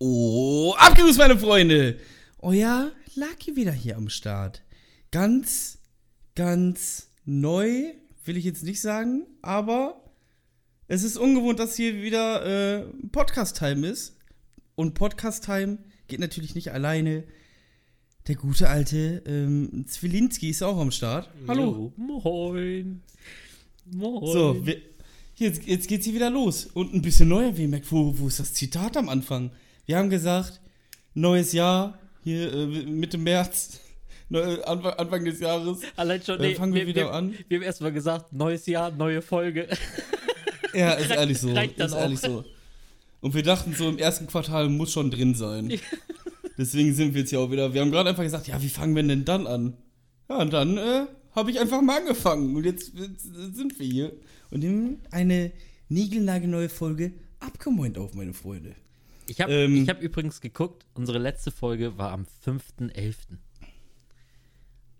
Oh, abgegrüßt, meine Freunde! Ja, Lucky wieder hier am Start. Ganz, ganz neu, will ich jetzt nicht sagen, aber es ist ungewohnt, dass hier wieder äh, Podcast-Time ist. Und Podcast-Time geht natürlich nicht alleine. Der gute alte ähm, Zwilinski ist auch am Start. Hallo. Jo, moin. Moin. So, wir, jetzt, jetzt geht's hier wieder los. Und ein bisschen neuer WMAC. Wo, wo ist das Zitat am Anfang? Wir haben gesagt, neues Jahr, hier äh, Mitte März, neu, Anfang, Anfang des Jahres. Allein schon, Äh, fangen wir wieder an. Wir haben erstmal gesagt, neues Jahr, neue Folge. Ja, ist ehrlich so. ist auch. ehrlich so. Und wir dachten so, im ersten Quartal muss schon drin sein. Deswegen sind wir jetzt hier auch wieder. Wir haben gerade einfach gesagt, ja, wie fangen wir denn dann an? Ja, und dann äh, habe ich einfach mal angefangen. Und jetzt, jetzt sind wir hier und nehmen eine niegelnagelneue Folge abgemoint auf, meine Freunde. Ich habe Ähm. hab übrigens geguckt, unsere letzte Folge war am 5.11.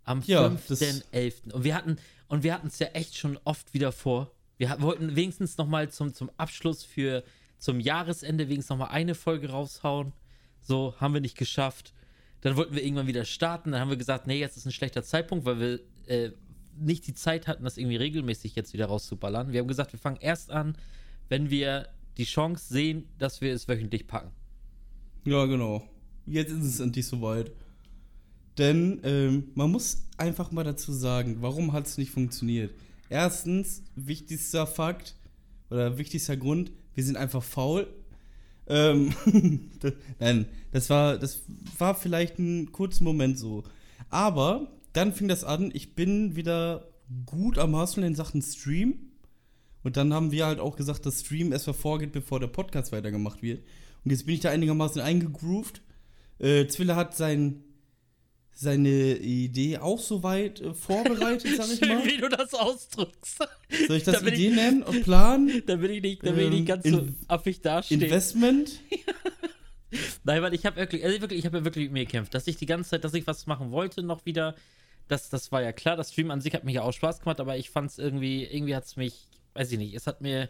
Am Ja, das- 5.11. Und wir hatten und wir hatten es ja echt schon oft wieder vor. Wir wollten wenigstens noch mal zum, zum Abschluss für zum Jahresende wenigstens noch mal eine Folge raushauen. So, haben wir nicht geschafft. Dann wollten wir irgendwann wieder starten. Dann haben wir gesagt, nee, jetzt ist ein schlechter Zeitpunkt, weil wir äh, nicht die Zeit hatten, das irgendwie regelmäßig jetzt wieder rauszuballern. Wir haben gesagt, wir fangen erst an, wenn wir die Chance sehen, dass wir es wöchentlich packen. Ja, genau. Jetzt ist es endlich soweit. Denn ähm, man muss einfach mal dazu sagen, warum hat es nicht funktioniert? Erstens, wichtigster Fakt oder wichtigster Grund, wir sind einfach faul. Ähm, nein, das war, das war vielleicht ein kurzer Moment so. Aber dann fing das an, ich bin wieder gut am Hustlen in Sachen Stream. Und dann haben wir halt auch gesagt, dass Stream erstmal vorgeht, bevor der Podcast weitergemacht wird. Und jetzt bin ich da einigermaßen eingegroovt. Äh, Zwille hat sein, seine Idee auch soweit äh, vorbereitet, sag ich mal. Wie du das ausdrückst. Soll ich das Da bin ich- Idee nennen und Plan? Da bin ich nicht, da bin ich nicht Ähm, ganz so in- affig dastehen. Investment? Nein, weil ich habe wirklich, also wirklich, ich habe ja wirklich mit mir gekämpft, dass ich die ganze Zeit, dass ich was machen wollte, noch wieder. Das, das war ja klar. Das Stream an sich hat mir ja auch Spaß gemacht, aber ich fand es irgendwie, irgendwie hat es mich, weiß ich nicht, es hat mir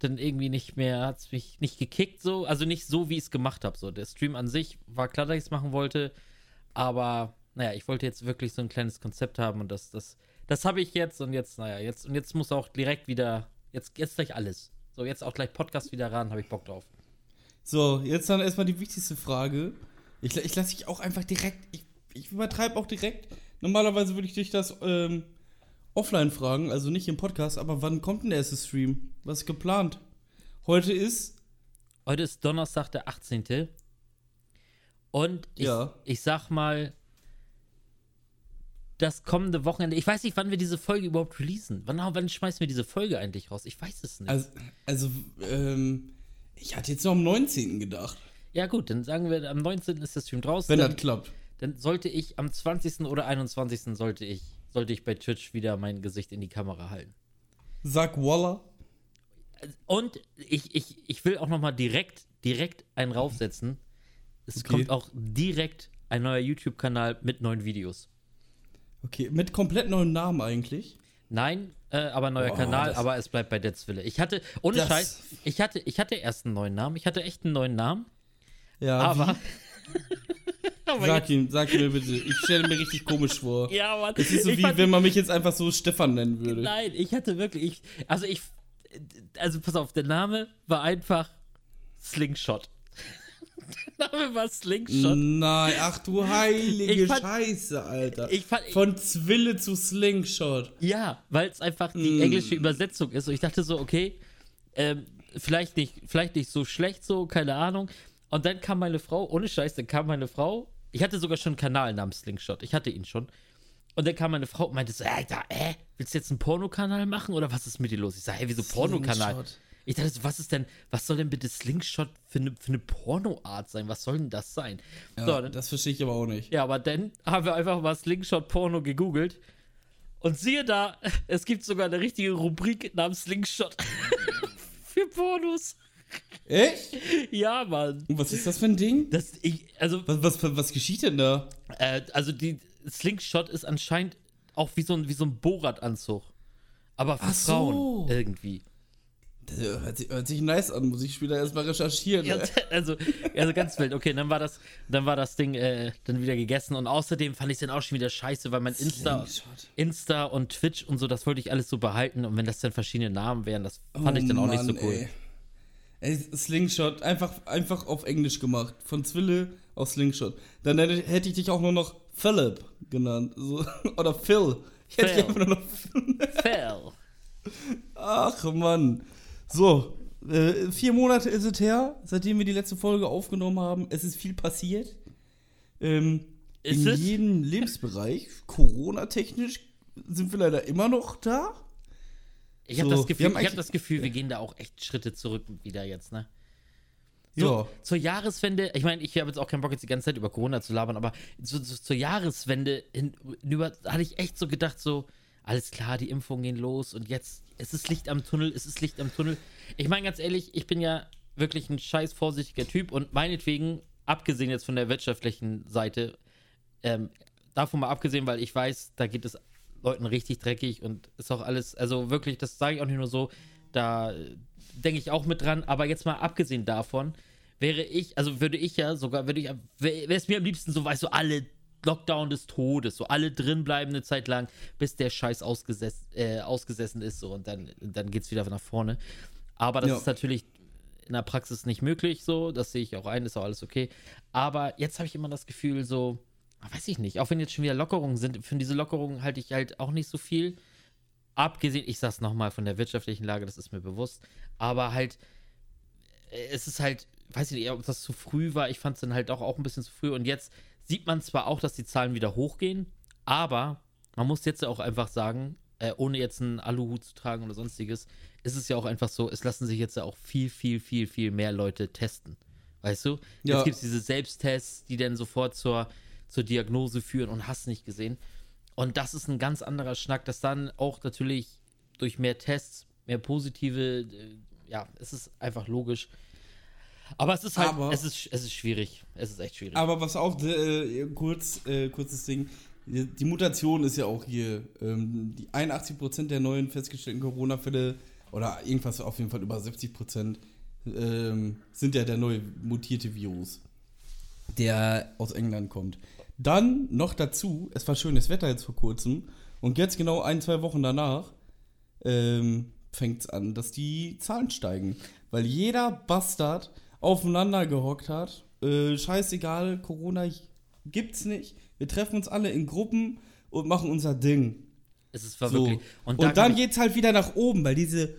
dann irgendwie nicht mehr, hat es mich nicht gekickt so, also nicht so, wie ich es gemacht habe. So, der Stream an sich war klar, dass ich es machen wollte, aber naja, ich wollte jetzt wirklich so ein kleines Konzept haben und das, das, das habe ich jetzt und jetzt, naja, jetzt und jetzt muss auch direkt wieder, jetzt, jetzt gleich alles. So, jetzt auch gleich Podcast wieder ran, habe ich Bock drauf. So, jetzt dann erstmal die wichtigste Frage. Ich, ich lasse dich auch einfach direkt, ich, ich übertreibe auch direkt. Normalerweise würde ich dich das ähm, offline fragen, also nicht im Podcast, aber wann kommt denn der erste Stream? Was ist geplant? Heute ist, Heute ist Donnerstag, der 18. Und ich, Ja. ich sag mal, das kommende Wochenende, ich weiß nicht, wann wir diese Folge überhaupt releasen. Wann, wann schmeißen wir diese Folge eigentlich raus? Ich weiß es nicht. also, also ähm, ich hatte jetzt noch am 19. gedacht, ja, gut, dann sagen wir, am 19. ist der Stream draußen. wenn das klappt. dann sollte ich am 20. oder 21. sollte ich, sollte ich bei Twitch wieder mein Gesicht in die Kamera halten. Sag Walla. Und ich, ich, ich will auch noch mal direkt, direkt einen raufsetzen. Es Okay. kommt auch direkt ein neuer YouTube-Kanal mit neuen Videos. Okay, mit komplett neuen Namen eigentlich. Nein, äh, aber neuer Boah, Kanal, aber es bleibt bei Deathswille. Ich hatte, ohne Das- Scheiß, ich hatte, ich hatte erst einen neuen Namen. Ich hatte echt einen neuen Namen, Ja, aber. aber Sag ihm, sag ihm bitte. Ich stelle mir richtig komisch vor. ja, Mann. Es ist so ich wie wenn man mich jetzt einfach so Stefan nennen würde. Nein, ich hatte wirklich, ich, also ich, also pass auf, der Name war einfach Slingshot. der Name war Slingshot. Nein, ach du heilige fand- Scheiße, Alter. Ich fand, Von Zwille zu Slingshot. Ja, weil es einfach die Mm. englische Übersetzung ist. Und ich dachte so, okay, ähm, vielleicht, nicht, vielleicht nicht so schlecht so, keine Ahnung. Und dann kam meine Frau, ohne Scheiß, dann kam meine Frau. Ich hatte sogar schon einen Kanal namens Slingshot. Ich hatte ihn schon. Und dann kam meine Frau und meinte so, Alter, äh, willst du jetzt einen Pornokanal machen oder was ist mit dir los? Ich sage, hey, wieso Pornokanal? Ich dachte so, was ist denn, was soll denn bitte Slingshot für eine, für eine Pornoart sein? Was soll denn das sein? Ja, so, dann, das verstehe ich aber auch nicht. ja, aber dann haben wir einfach mal Slingshot Porno gegoogelt. Und siehe da, es gibt sogar eine richtige Rubrik namens Slingshot. Für Pornos. Echt? Ja, Mann. Und was ist das für ein Ding? Das, ich, also, Was, was, was geschieht denn da? äh, also die Slingshot ist anscheinend auch wie so ein, wie so ein Borat-Anzug. Aber für Ach so. Frauen irgendwie. Das hört sich, hört sich nice an, muss ich später erstmal recherchieren. Ja, also, also ganz wild. Okay, dann war das, dann war das Ding äh, dann wieder gegessen und außerdem fand ich es dann auch schon wieder scheiße, weil mein Insta. Insta und Twitch und so, das wollte ich alles so behalten und wenn das dann verschiedene Namen wären, das fand ich dann auch nicht so Mann, cool. Ey. Ey, Slingshot, einfach, einfach auf Englisch gemacht. Von Zwille auf Slingshot. Dann hätte, ich dich auch nur noch Philip genannt. So, oder Phil. Ich hätte dich Phil. einfach nur noch Fell. Ach Mann. So, äh, vier Monate ist es her, seitdem wir die letzte Folge aufgenommen haben. Es ist viel passiert. Ähm, in es? jedem Lebensbereich, Corona-technisch, sind wir leider immer noch da. Ich habe So, das wir Gefühl, ich habe eigentlich- das Gefühl, wir gehen da auch echt Schritte zurück wieder jetzt, ne? So, Ja. Zur Jahreswende, ich meine, ich habe jetzt auch keinen Bock, jetzt die ganze Zeit über Corona zu labern, aber so, so, zur Jahreswende hinüber hatte ich echt so gedacht, so, alles klar, die Impfungen gehen los und jetzt, es ist Licht am Tunnel, es ist Licht am Tunnel. Ich meine, ganz ehrlich, ich bin ja wirklich ein scheiß vorsichtiger Typ und meinetwegen, abgesehen jetzt von der wirtschaftlichen Seite, ähm, davon mal abgesehen, weil ich weiß, da geht es Leuten richtig dreckig und ist auch alles, also wirklich, das sage ich auch nicht nur so, da äh, denke ich auch mit dran, aber jetzt mal abgesehen davon, wäre ich, also würde ich ja sogar, würde ich, wäre es mir am liebsten so, weißt du, alle Lockdown des Todes, so alle drin bleiben eine Zeit lang, bis der Scheiß ausgesessen, äh, ausgesessen ist, so und dann, dann geht es wieder nach vorne. Aber das Ja. ist natürlich in der Praxis nicht möglich, so, das sehe ich auch ein, ist auch alles okay. Aber jetzt habe ich immer das Gefühl, so, weiß ich nicht, auch wenn jetzt schon wieder Lockerungen sind, für diese Lockerungen halte ich halt auch nicht so viel. Abgesehen, ich sag's nochmal, von der wirtschaftlichen Lage, das ist mir bewusst. Aber halt, äh, es ist halt, weiß ich nicht, ob das zu früh war. Ich fand es dann halt auch, auch ein bisschen zu früh. Und jetzt sieht man zwar auch, dass die Zahlen wieder hochgehen, aber man muss jetzt ja auch einfach sagen, äh, ohne jetzt einen Aluhut zu tragen oder sonstiges, ist es ja auch einfach so, es lassen sich jetzt ja auch viel, viel, viel, viel mehr Leute testen. Weißt du? Ja. Jetzt gibt es diese Selbsttests, die dann sofort zur, zur Diagnose führen und hast nicht gesehen. Und das ist ein ganz anderer Schnack, dass dann auch natürlich durch mehr Tests, mehr positive, äh, ja, es ist einfach logisch. Aber es ist halt, Aber- es ist, es ist schwierig. Es ist echt schwierig. Aber was auch, äh, kurz, äh, kurzes Ding, die die Mutation ist ja auch hier. Ähm, die 81% der neuen festgestellten Corona-Fälle, oder irgendwas auf jeden Fall über 70%, ähm, sind ja der neue mutierte Virus, der aus England kommt. Dann noch dazu, es war schönes Wetter jetzt vor kurzem, und jetzt genau ein, zwei Wochen danach ähm, fängt es an, dass die Zahlen steigen. Weil jeder Bastard aufeinander gehockt hat. Äh, scheißegal, Corona gibt's nicht. Wir treffen uns alle in Gruppen und machen unser Ding. es ist war So. Und, da kann dann geht's halt wieder nach oben, weil diese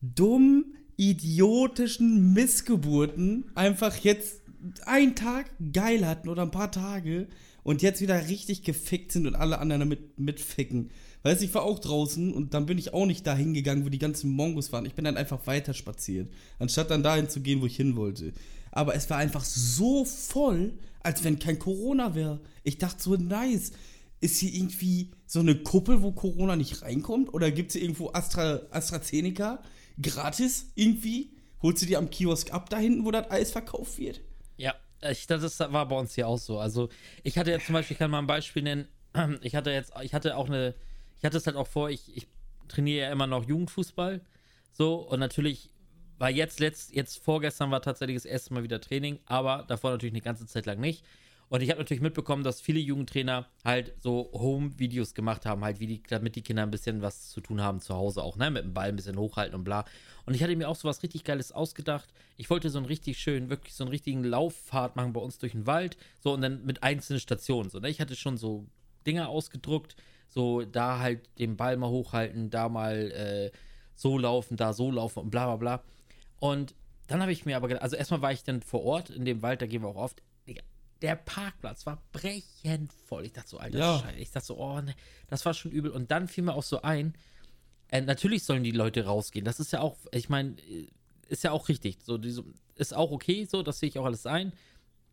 dummen, idiotischen Missgeburten einfach jetzt einen Tag geil hatten oder ein paar Tage und jetzt wieder richtig gefickt sind und alle anderen damit mitficken. Weißt du, ich war auch draußen und dann bin ich auch nicht dahin gegangen, wo die ganzen Mongos waren. Ich bin dann einfach weiter spaziert, anstatt dann dahin zu gehen, wo ich hin wollte. Aber es war einfach so voll, als wenn kein Corona wäre. Ich dachte so, nice. Ist hier irgendwie so eine Kuppel, wo Corona nicht reinkommt? Oder gibt es hier irgendwo Astra, AstraZeneca gratis irgendwie? Holst du dir am Kiosk ab da hinten, wo das Eis verkauft wird? Ja, ich, das war bei uns hier auch so. Also ich hatte jetzt zum Beispiel, ich kann mal ein Beispiel nennen, ich hatte jetzt, ich hatte auch eine, ich hatte es halt auch vor, ich, ich trainiere ja immer noch Jugendfußball. So, und natürlich war jetzt letzt, jetzt vorgestern war tatsächlich das erste Mal wieder Training, aber davor natürlich eine ganze Zeit lang nicht. Und ich habe natürlich mitbekommen, dass viele Jugendtrainer halt so Home-Videos gemacht haben, halt, wie die, damit die Kinder ein bisschen was zu tun haben zu Hause auch, ne, mit dem Ball ein bisschen hochhalten und bla. Und ich hatte mir auch so was richtig Geiles ausgedacht. Ich wollte so einen richtig schönen, wirklich so einen richtigen Lauffahrt machen bei uns durch den Wald, so und dann mit einzelnen Stationen, so, ne. Ich hatte schon so Dinger ausgedruckt, so da halt den Ball mal hochhalten, da mal äh, so laufen, da so laufen und bla bla bla. Und dann habe ich mir aber gedacht, also erstmal war ich dann vor Ort in dem Wald, da gehen wir auch oft. Der Parkplatz war brechend voll. Ich dachte so, Alter, Ja. Scheiße. Ich dachte so, oh, ne, das war schon übel. Und dann fiel mir auch so ein, äh, natürlich sollen die Leute rausgehen. Das ist ja auch, ich meine, äh, ist ja auch richtig. So, diese, ist auch okay, so, das sehe ich auch alles ein.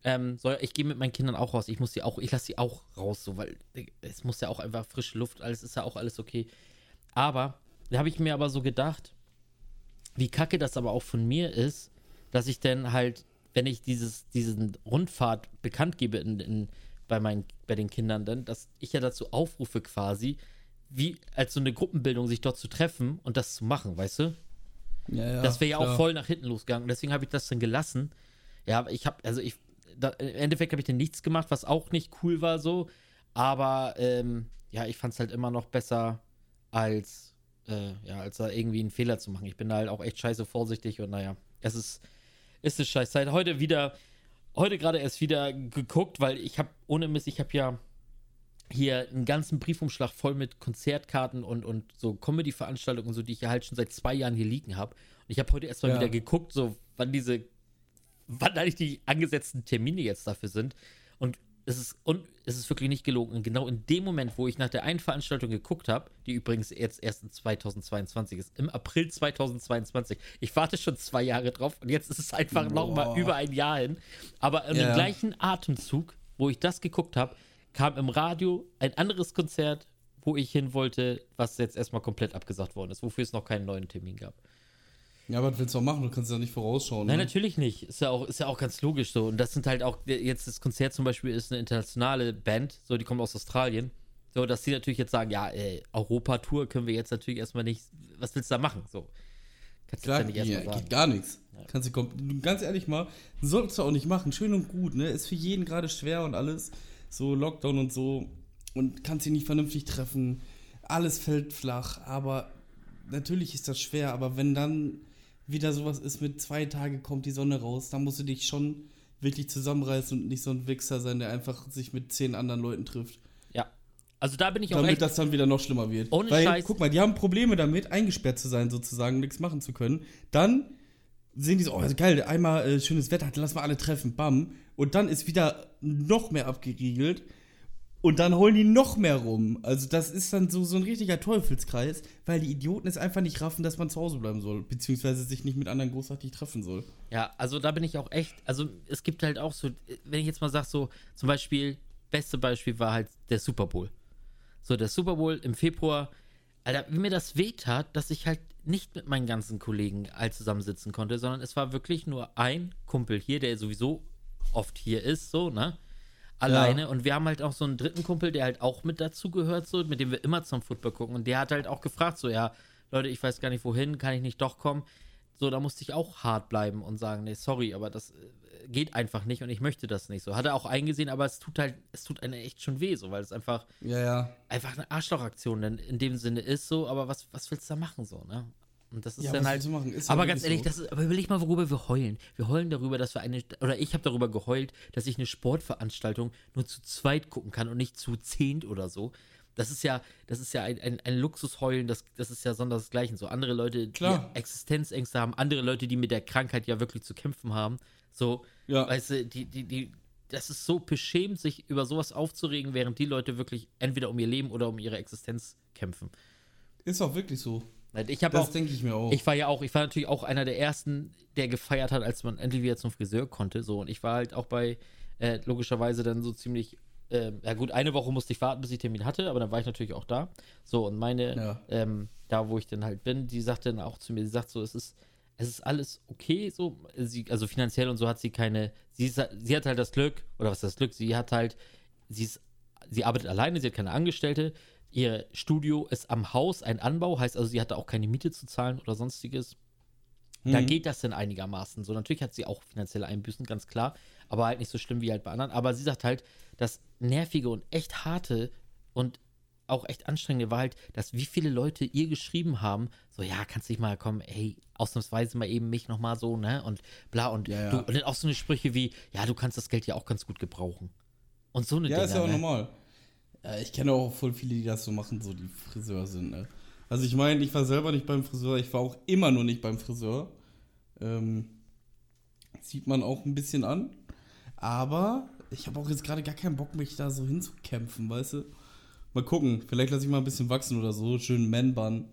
Ähm, soll, ich gehe mit meinen Kindern auch raus. Ich muss sie auch, ich lasse sie auch raus, so, weil äh, es muss ja auch einfach frische Luft, alles ist ja auch alles okay. Aber da habe ich mir aber so gedacht, wie kacke das aber auch von mir ist, dass ich dann halt, wenn ich dieses, diesen Rundfahrt bekannt gebe in, in, bei, meinen, bei den Kindern, dann, dass ich ja dazu aufrufe quasi, wie als so eine Gruppenbildung sich dort zu treffen und das zu machen, weißt du? Ja, ja, das wäre ja auch voll nach hinten losgegangen. Deswegen habe ich das dann gelassen. Ja, ich habe, also ich, da, im Endeffekt habe ich dann nichts gemacht, was auch nicht cool war so. Aber ähm, ja, ich fand es halt immer noch besser, als, äh, ja, als da irgendwie einen Fehler zu machen. Ich bin da halt auch echt scheiße vorsichtig und naja, es ist, ist eine scheiß Zeit. Heute wieder, heute gerade erst wieder geguckt, weil ich habe, ohne Mist, ich habe ja hier einen ganzen Briefumschlag voll mit Konzertkarten und, und so Comedy-Veranstaltungen und so, die ich ja halt schon seit zwei Jahren hier liegen habe. Und ich habe heute erst mal Ja. wieder geguckt, so wann diese, wann eigentlich die angesetzten Termine jetzt dafür sind. Es ist, und es ist wirklich nicht gelogen. Und genau in dem Moment, wo ich nach der einen Veranstaltung geguckt habe, die übrigens jetzt erst in 2022 ist, im April 2022, ich warte schon zwei Jahre drauf und jetzt ist es einfach noch mal Boah. über ein Jahr hin. Aber in Ja. dem gleichen Atemzug, wo ich das geguckt habe, kam im Radio ein anderes Konzert, wo ich hin wollte, was jetzt erstmal komplett abgesagt worden ist, wofür es noch keinen neuen Termin gab. Ja, was willst du auch machen? Du kannst ja nicht vorausschauen. Nein, ne? natürlich nicht. Ist ja, auch, ist ja auch ganz logisch so. Und das sind halt auch, jetzt das Konzert zum Beispiel ist eine internationale Band, so, die kommt aus Australien. So, dass die natürlich jetzt sagen, ja, Europa-Tour können wir jetzt natürlich erstmal nicht, was willst du da machen? So. Kannst du Klar, ja nicht ja, geht gar nichts. Kannst du ganz ehrlich mal, solltest du auch nicht machen. Schön und gut, ne? Ist für jeden gerade schwer und alles. So Lockdown und so. Und kannst dich nicht vernünftig treffen. Alles fällt flach. Aber natürlich ist das schwer. Aber wenn dann wieder sowas ist mit zwei Tage kommt die Sonne raus, dann musst du dich schon wirklich zusammenreißen und nicht so ein Wichser sein, der einfach sich mit zehn anderen Leuten trifft. Ja. Also da bin ich auch Damit das dann wieder noch schlimmer wird. Ohne Weil, Scheiß. guck mal, die haben Probleme damit, eingesperrt zu sein, sozusagen, nichts machen zu können. Dann sehen die so, oh, geil, einmal äh, schönes Wetter, dann lass mal alle treffen, bam. Und dann ist wieder noch mehr abgeriegelt. Und dann holen die noch mehr rum. Also das ist dann so, so ein richtiger Teufelskreis, weil die Idioten es einfach nicht raffen, dass man zu Hause bleiben soll, beziehungsweise sich nicht mit anderen großartig treffen soll. Ja, also da bin ich auch echt, also es gibt halt auch so, wenn ich jetzt mal sage, so zum Beispiel, beste Beispiel war halt der Super Bowl. So, der Super Bowl im Februar, Alter, wie mir das wehtat, dass ich halt nicht mit meinen ganzen Kollegen all zusammensitzen konnte, sondern es war wirklich nur ein Kumpel hier, der sowieso oft hier ist, so, ne? Alleine. Und wir haben halt auch so einen dritten Kumpel, der halt auch mit dazu gehört, so, mit dem wir immer zum Football gucken. Und der hat halt auch gefragt, so, ja, Leute, ich weiß gar nicht wohin, kann ich nicht doch kommen? So, da musste ich auch hart bleiben und sagen, nee, sorry, aber das äh, geht einfach nicht und ich möchte das nicht so. Hat er auch eingesehen, aber es tut halt, es tut einem echt schon weh, so, weil es einfach, Ja, ja. einfach eine Arschlochaktion in dem Sinne ist, so, aber was, was willst du da machen, so, ne? Und das ist Ja, dann halt. Ist aber ganz ehrlich, so. das ist, aber überleg mal, worüber wir heulen. Wir heulen darüber, dass wir eine, oder ich habe darüber geheult, dass ich eine Sportveranstaltung nur zu zweit gucken kann und nicht zu zehnt oder so. Das ist ja, das ist ja ein, ein, ein Luxusheulen, das, das ist ja sondersgleichen. So andere Leute, Klar. die Existenzängste haben, andere Leute, die mit der Krankheit ja wirklich zu kämpfen haben. So, Ja. weißt du, die, die, die, das ist so beschämend, sich über sowas aufzuregen, während die Leute wirklich entweder um ihr Leben oder um ihre Existenz kämpfen. Ist auch wirklich so. Ich habe Das denke ich mir auch. ich war ja auch, ich war natürlich auch einer der ersten, der gefeiert hat, als man endlich wieder zum Friseur konnte. So, und ich war halt auch bei, äh, logischerweise dann so ziemlich, ähm, ja gut, eine Woche musste ich warten, bis ich Termin hatte, aber dann war ich natürlich auch da. So, und meine, Ja. ähm, da wo ich dann halt bin, die sagt dann auch zu mir, sie sagt so, es ist, es ist alles okay, so, sie, also finanziell und so hat sie keine, sie, ist, sie hat halt das Glück, oder was ist das Glück, sie hat halt, sie ist, sie arbeitet alleine, sie hat keine Angestellte, ihr Studio ist am Haus, ein Anbau, heißt also, sie hatte auch keine Miete zu zahlen oder sonstiges. Da Mhm. geht das dann einigermaßen so. Natürlich hat sie auch finanzielle Einbüßen, ganz klar, aber halt nicht so schlimm wie halt bei anderen. Aber sie sagt halt, das nervige und echt harte und auch echt anstrengende war halt, dass wie viele Leute ihr geschrieben haben, so, ja, kannst dich mal kommen, ey, ausnahmsweise mal eben mich nochmal so, ne, und bla, und, Ja, ja. Du, und dann auch so eine Sprüche wie, ja, du kannst das Geld ja auch ganz gut gebrauchen. Und so eine Ja, Dinger, ist ja auch ne? normal. Ja, ich kenne auch voll viele, die das so machen, so die Friseur sind. Ne? Also ich meine, ich war selber nicht beim Friseur, ich war auch immer nur nicht beim Friseur. Ähm, sieht man auch ein bisschen an. Aber ich habe auch jetzt gerade gar keinen Bock, mich da so hinzukämpfen, weißt du? Mal gucken, vielleicht lasse ich mal ein bisschen wachsen oder so. Schön Man-Bun.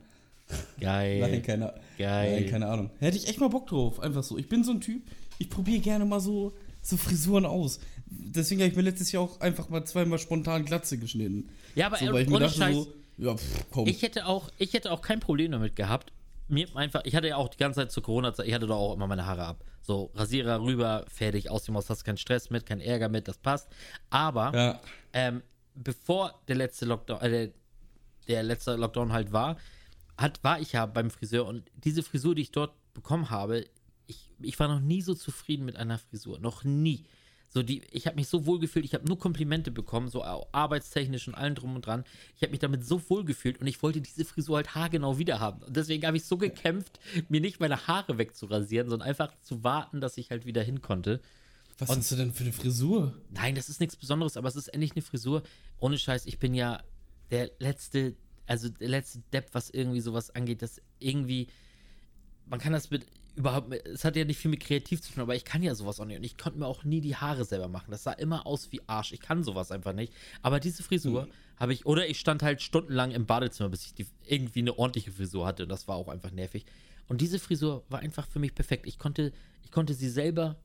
Nein, Geil, keine, geil. nein, keine Ahnung. Hätte ich echt mal Bock drauf, einfach so. Ich bin so ein Typ, ich probiere gerne mal so, so Frisuren aus. Deswegen habe ich mir letztes Jahr auch einfach mal zweimal spontan Glatze geschnitten. Ja, aber So, weil ich mir dachte Scheiß, so, ja, pff, komm. Ich hätte auch, ich hätte auch kein Problem damit gehabt. Mir einfach, ich hatte ja auch die ganze Zeit zur Corona-Zeit, ich hatte doch auch immer meine Haare ab. So, Rasierer rüber, fertig, aus dem Haus, hast keinen Stress mit, keinen Ärger mit, das passt. Aber ja, ähm, bevor der letzte Lockdown, äh, der, der letzte Lockdown halt war, hat, war ich ja beim Friseur und diese Frisur, die ich dort bekommen habe, ich, ich war noch nie so zufrieden mit einer Frisur. Noch nie. So die, ich habe mich so wohl gefühlt, ich habe nur Komplimente bekommen, so arbeitstechnisch und allem drum und dran. Ich habe mich damit so wohl gefühlt und ich wollte diese Frisur halt haargenau wieder haben. Und deswegen habe ich so gekämpft, mir nicht meine Haare wegzurasieren, sondern einfach zu warten, dass ich halt wieder hin konnte. Was und, hast du denn für eine Frisur? Nein, das ist nichts Besonderes, aber es ist endlich eine Frisur. Ohne Scheiß, ich bin ja der letzte, also der letzte Depp, was irgendwie sowas angeht, das irgendwie, man kann das mit überhaupt, es hat ja nicht viel mit kreativ zu tun, aber ich kann ja sowas auch nicht. Und ich konnte mir auch nie die Haare selber machen. Das sah immer aus wie Arsch. Ich kann sowas einfach nicht. Aber diese Frisur mhm. habe ich, oder ich stand halt stundenlang im Badezimmer, bis ich die, irgendwie eine ordentliche Frisur hatte. Und das war auch einfach nervig. Und diese Frisur war einfach für mich perfekt. Ich konnte, ich konnte sie selber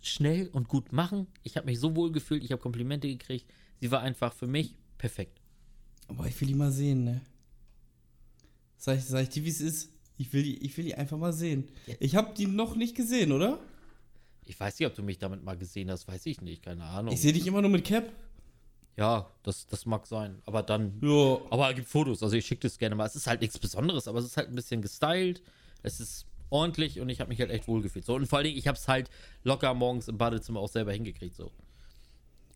schnell und gut machen. Ich habe mich so wohl gefühlt, ich habe Komplimente gekriegt. Sie war einfach für mich perfekt. Aber ich will die mal sehen, ne? Sag ich, sag ich dir, wie es ist? Ich will, die, ich will die einfach mal sehen. Ich habe die noch nicht gesehen, oder? Ich weiß nicht, ob du mich damit mal gesehen hast, weiß ich nicht, keine Ahnung. Ich sehe dich immer nur mit Cap. Ja, das, das mag sein. Aber dann. Ja. Aber es gibt Fotos, also ich schicke das gerne mal. Es ist halt nichts Besonderes, aber es ist halt ein bisschen gestylt. Es ist ordentlich und ich habe mich halt echt wohl gefühlt. So, und vor allen Dingen, ich habe es halt locker morgens im Badezimmer auch selber hingekriegt. So.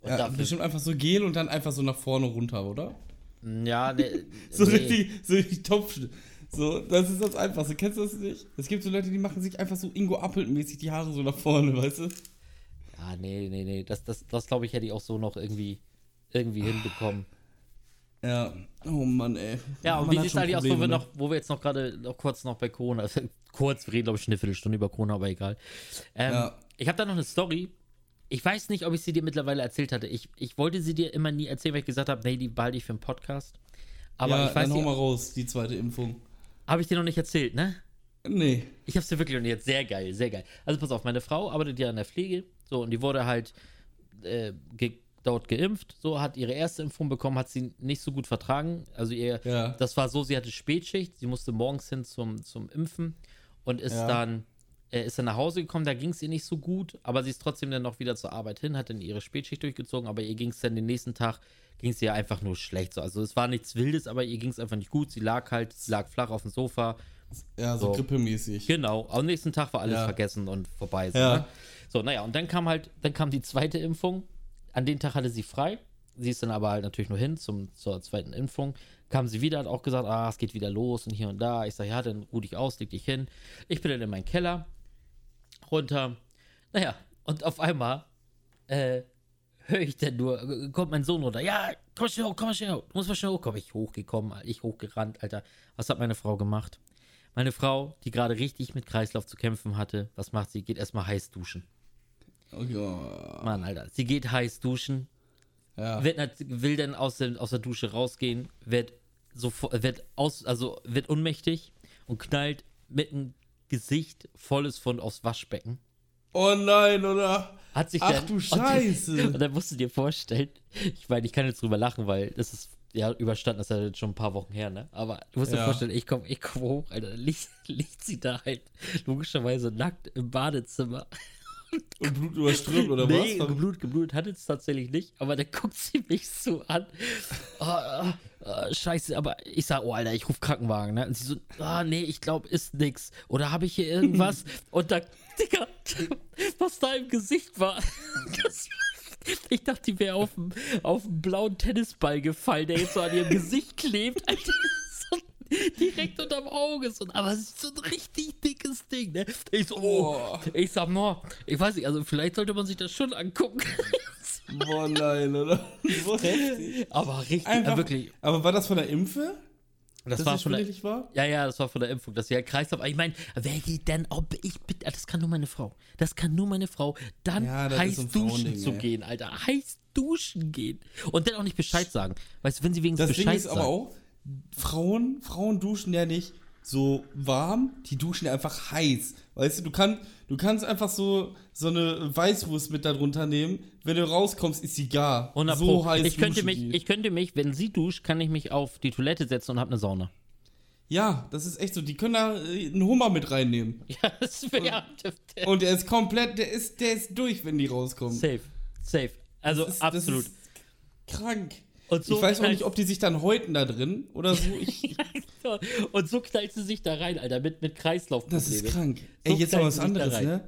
Und ja, dafür, bestimmt einfach so Gel und dann einfach so nach vorne runter, oder? Ja, ne, so nee. richtig, so richtig Topf. So, das ist das Einfachste. Kennst du das nicht? Es gibt so Leute, die machen sich einfach so Ingo Appelt-mäßig die Haare so nach vorne, weißt du? Ja, nee, nee, nee. Das, das, das glaube ich, hätte ich auch so noch irgendwie, irgendwie hinbekommen. Ja, oh Mann, ey. Ja, und wie sieht es eigentlich aus, wo wir, noch, wo wir jetzt noch gerade noch kurz noch bei Corona, also kurz, wir reden glaube ich schon eine Viertelstunde über Corona, aber egal. Ähm, ja. Ich habe da noch eine Story. Ich weiß nicht, ob ich sie dir mittlerweile erzählt hatte. Ich, ich wollte sie dir immer nie erzählen, weil ich gesagt habe, nee, die behalte ich für einen Podcast. Aber ja, ich weiß dann hau mal raus, die zweite Impfung. Habe ich dir noch nicht erzählt, ne? Nee. Ich habe es dir wirklich noch nicht erzählt. Sehr geil, sehr geil. Also pass auf, meine Frau arbeitet ja an der Pflege. So, und die wurde halt äh, ge dort geimpft. So, hat ihre erste Impfung bekommen, hat sie nicht so gut vertragen. Also ihr, ja. das war so, sie hatte Spätschicht. Sie musste morgens hin zum, zum Impfen und ist ja. dann äh, ist dann nach Hause gekommen, da ging es ihr nicht so gut, aber sie ist trotzdem dann noch wieder zur Arbeit hin, hat dann ihre Spätschicht durchgezogen, aber ihr ging es dann den nächsten Tag ging es ihr einfach nur schlecht. So. Also es war nichts Wildes, aber ihr ging es einfach nicht gut. Sie lag halt, sie lag flach auf dem Sofa. Ja, so, so. grippemäßig. Genau. Am nächsten Tag war alles ja. vergessen und vorbei. So, ja. ne? so, naja, und dann kam halt, dann kam die zweite Impfung. An dem Tag hatte sie frei. Sie ist dann aber halt natürlich nur hin zum, zur zweiten Impfung. Kam sie wieder, hat auch gesagt, ah, es geht wieder los und hier und da. Ich sage, ja, dann ruh dich aus, leg dich hin. Ich bin dann in meinen Keller runter. Naja, und auf einmal äh, höre ich denn nur, kommt mein Sohn runter. Ja, komm schnell hoch, komm schnell hoch. Du musst mal schnell hochkommen. Ich hochgekommen, ich hochgerannt, Alter. Was hat meine Frau gemacht? Meine Frau, die gerade richtig mit Kreislauf zu kämpfen hatte, was macht sie? Geht erstmal heiß duschen. Oh ja. Mann, Alter. Sie geht heiß duschen. Ja. Wird, will dann aus, der, aus der Dusche rausgehen, wird sofort, wird aus, also wird unmächtig und knallt mit dem Gesicht volles von aufs Waschbecken. Oh nein, oder? Hat sich Ach dann, du Scheiße. Und, und dann musst du dir vorstellen, ich meine, ich kann jetzt drüber lachen, weil das ist ja überstanden, das ist ja schon ein paar Wochen her, ne? Aber du musst ja. dir vorstellen, ich komme ich komm hoch, Alter, liegt, liegt sie da halt logischerweise nackt im Badezimmer. Und Blut überströmt oder nee, was? Nee, Blut, geblutet hat es tatsächlich nicht, aber dann guckt sie mich so an. Oh, oh, oh, scheiße, aber ich sag, oh Alter, ich ruf Krankenwagen, ne? Und sie so, ah, nee, ich glaube, ist nix. Oder habe ich hier irgendwas? Und da Digga, was da im Gesicht war. Das, ich dachte, die wäre auf dem blauen Tennisball gefallen, der jetzt so an ihrem Gesicht klebt. Alter, so direkt unterm Auge. So, aber es ist so ein richtig dickes Ding, ne? Ich so, oh. Ich sag, no, ich weiß nicht, also vielleicht sollte man sich das schon angucken. Boah, nein, oder? aber richtig, Einfach, wirklich. Aber war das von der Impfe? Das, das war von der, war? Ja, ja, das war von der Impfung, dass sie halt Kreislauf. Ich meine, wer geht denn, ob ich bitte, das kann nur meine Frau. Das kann nur meine Frau. Dann ja, heiß duschen zu ey. gehen, Alter. Heiß duschen gehen. Und dann auch nicht Bescheid sagen. Weißt du, wenn sie wegen das Bescheid Ding ist sagen. aber auch, Frauen, Frauen duschen ja nicht so warm, die duschen einfach heiß. Weißt du, du, kann, du kannst einfach so, so eine Weißwurst mit darunter nehmen. Wenn du rauskommst, ist sie gar. 100 so heiß ich könnte mich, die. Ich könnte mich, wenn sie duscht, kann ich mich auf die Toilette setzen und habe eine Sauna. Ja, das ist echt so. Die können da äh, einen Hummer mit reinnehmen. Ja, das wäre. Ja, und der ist komplett, der ist, der ist durch, wenn die rauskommen. Safe, safe. Also das ist, absolut. Krank. So ich weiß auch nicht, ob die sich dann häuten da drin oder so. Ich, Und so knallt sie sich da rein, Alter, mit, mit Kreislaufproblemen. das ist krank. So Ey, jetzt noch was anderes, ne?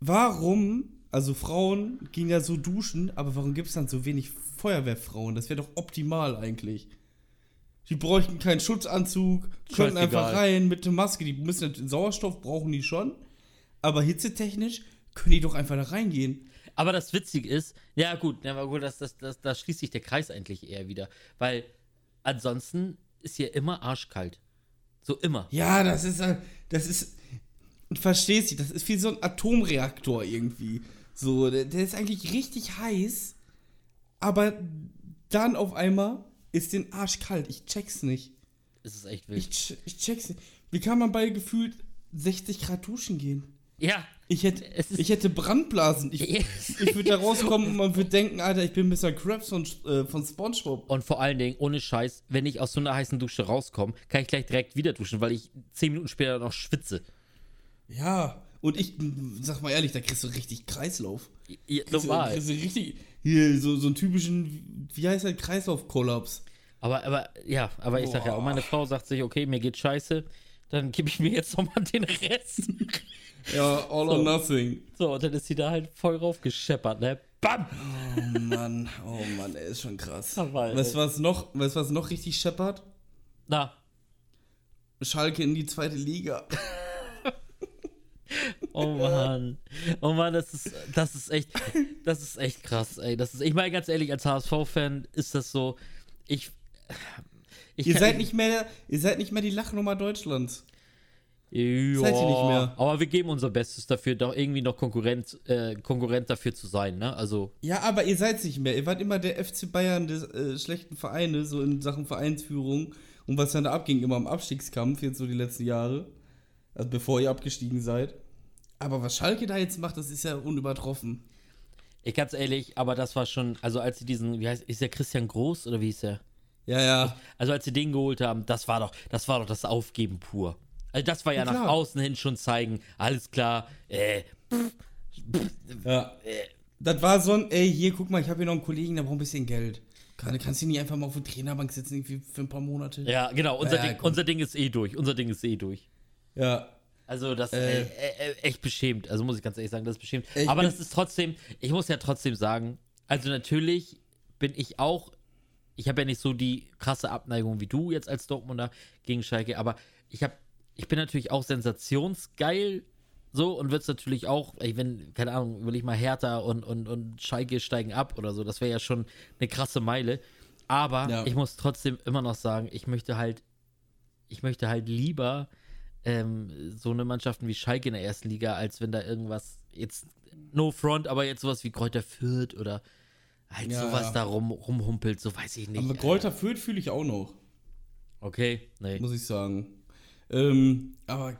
Warum, also Frauen gehen ja so duschen, aber warum gibt es dann so wenig Feuerwehrfrauen? Das wäre doch optimal eigentlich. Die bräuchten keinen Schutzanzug, könnten einfach rein mit der Maske. Die müssen Sauerstoff brauchen die schon, aber hitzetechnisch können die doch einfach da reingehen. Aber das Witzige ist, ja gut, ja, aber gut das, das, das, da schließt sich der Kreis eigentlich eher wieder. Weil ansonsten ist hier immer arschkalt. So immer. Ja, das ist, äh, das ist, du verstehst dich, das ist wie so ein Atomreaktor irgendwie. So, der, der ist eigentlich richtig heiß, aber dann auf einmal ist den Arsch kalt. Ich check's nicht. Es ist echt wild. Ich, ch- ich check's nicht. Wie kann man bei gefühlt 60 Grad duschen gehen? ja. Ich hätte, ich hätte Brandblasen. Ich, ich würde da rauskommen und man würde denken, Alter, ich bin Mr. Krabs von, äh, von Spongebob. Und vor allen Dingen, ohne Scheiß, wenn ich aus so einer heißen Dusche rauskomme, kann ich gleich direkt wieder duschen, weil ich zehn Minuten später noch schwitze. Ja, und ich, sag mal ehrlich, da kriegst du richtig Kreislauf. Ja, Kriegst du- normal. kriegst du richtig, hier, so, so einen typischen, wie heißt das, Kreislaufkollaps. Aber, aber, ja, aber ich sag ja auch, meine Frau sagt sich, okay, mir geht scheiße, dann gebe ich mir jetzt nochmal den Rest. Ja, all So. or nothing. So, und dann ist sie da halt voll raufgescheppert, ne? Bam! Oh Mann, oh Mann, ey, ist schon krass. Aber, weißt du, was noch, weißt was noch richtig scheppert? Na, Schalke in die zweite Liga. oh Mann. Oh Mann, das ist, das ist echt, das ist echt krass, ey. Das ist, ich meine, ganz ehrlich, als HSV-Fan ist das so, ich, ich Ihr seid nicht mehr, ihr seid nicht mehr die Lachnummer Deutschlands. Ja, Seid ihr nicht mehr. Aber wir geben unser Bestes dafür, doch irgendwie noch Konkurrent, äh, Konkurrent dafür zu sein, ne? Also, Ja, aber ihr seid nicht mehr. Ihr wart immer der FC Bayern des äh, schlechten Vereine, so in Sachen Vereinsführung und was dann da abging, immer im Abstiegskampf, jetzt so die letzten Jahre. Also bevor ihr abgestiegen seid. Aber was Schalke da jetzt macht, das ist ja unübertroffen. ich ganz ehrlich, aber das war schon, also als sie diesen, wie heißt, ist der Christian Groß oder wie ist der? Ja, ja. Also als sie den geholt haben, das war doch, das war doch das Aufgeben pur. Also das war ja Na nach außen hin schon zeigen, alles klar, äh, Ja. Das war so ein, ey, hier, guck mal, ich habe hier noch einen Kollegen, der braucht ein bisschen Geld. Kann, kannst du nicht einfach mal auf der Trainerbank sitzen, irgendwie für ein paar Monate? ja, genau, unser, Ja, ja, Ding, unser Ding ist eh durch, unser Ding ist eh durch. Ja. Also das Äh. äh, äh, äh, echt beschämt. Also muss ich ganz ehrlich sagen, das ist beschämt. Aber das ist trotzdem, ich muss ja trotzdem sagen, also natürlich bin ich auch, ich habe ja nicht so die krasse Abneigung wie du jetzt als Dortmunder gegen Schalke, aber ich habe, ich bin natürlich auch sensationsgeil so und wird es natürlich auch, ey, wenn, keine Ahnung, will ich mal Hertha und, und, und Schalke steigen ab oder so, das wäre ja schon eine krasse Meile. Aber Ja. ich muss trotzdem immer noch sagen, ich möchte halt, ich möchte halt lieber ähm, so eine Mannschaften wie Schalke in der ersten Liga, als wenn da irgendwas jetzt no front, aber jetzt sowas wie Kräuter Fürth oder halt Ja, sowas ja. da rum, rumhumpelt, so weiß ich nicht. Aber Kräuter Fürth fühle ich auch noch, Okay, nee. muss ich sagen. Ähm, aber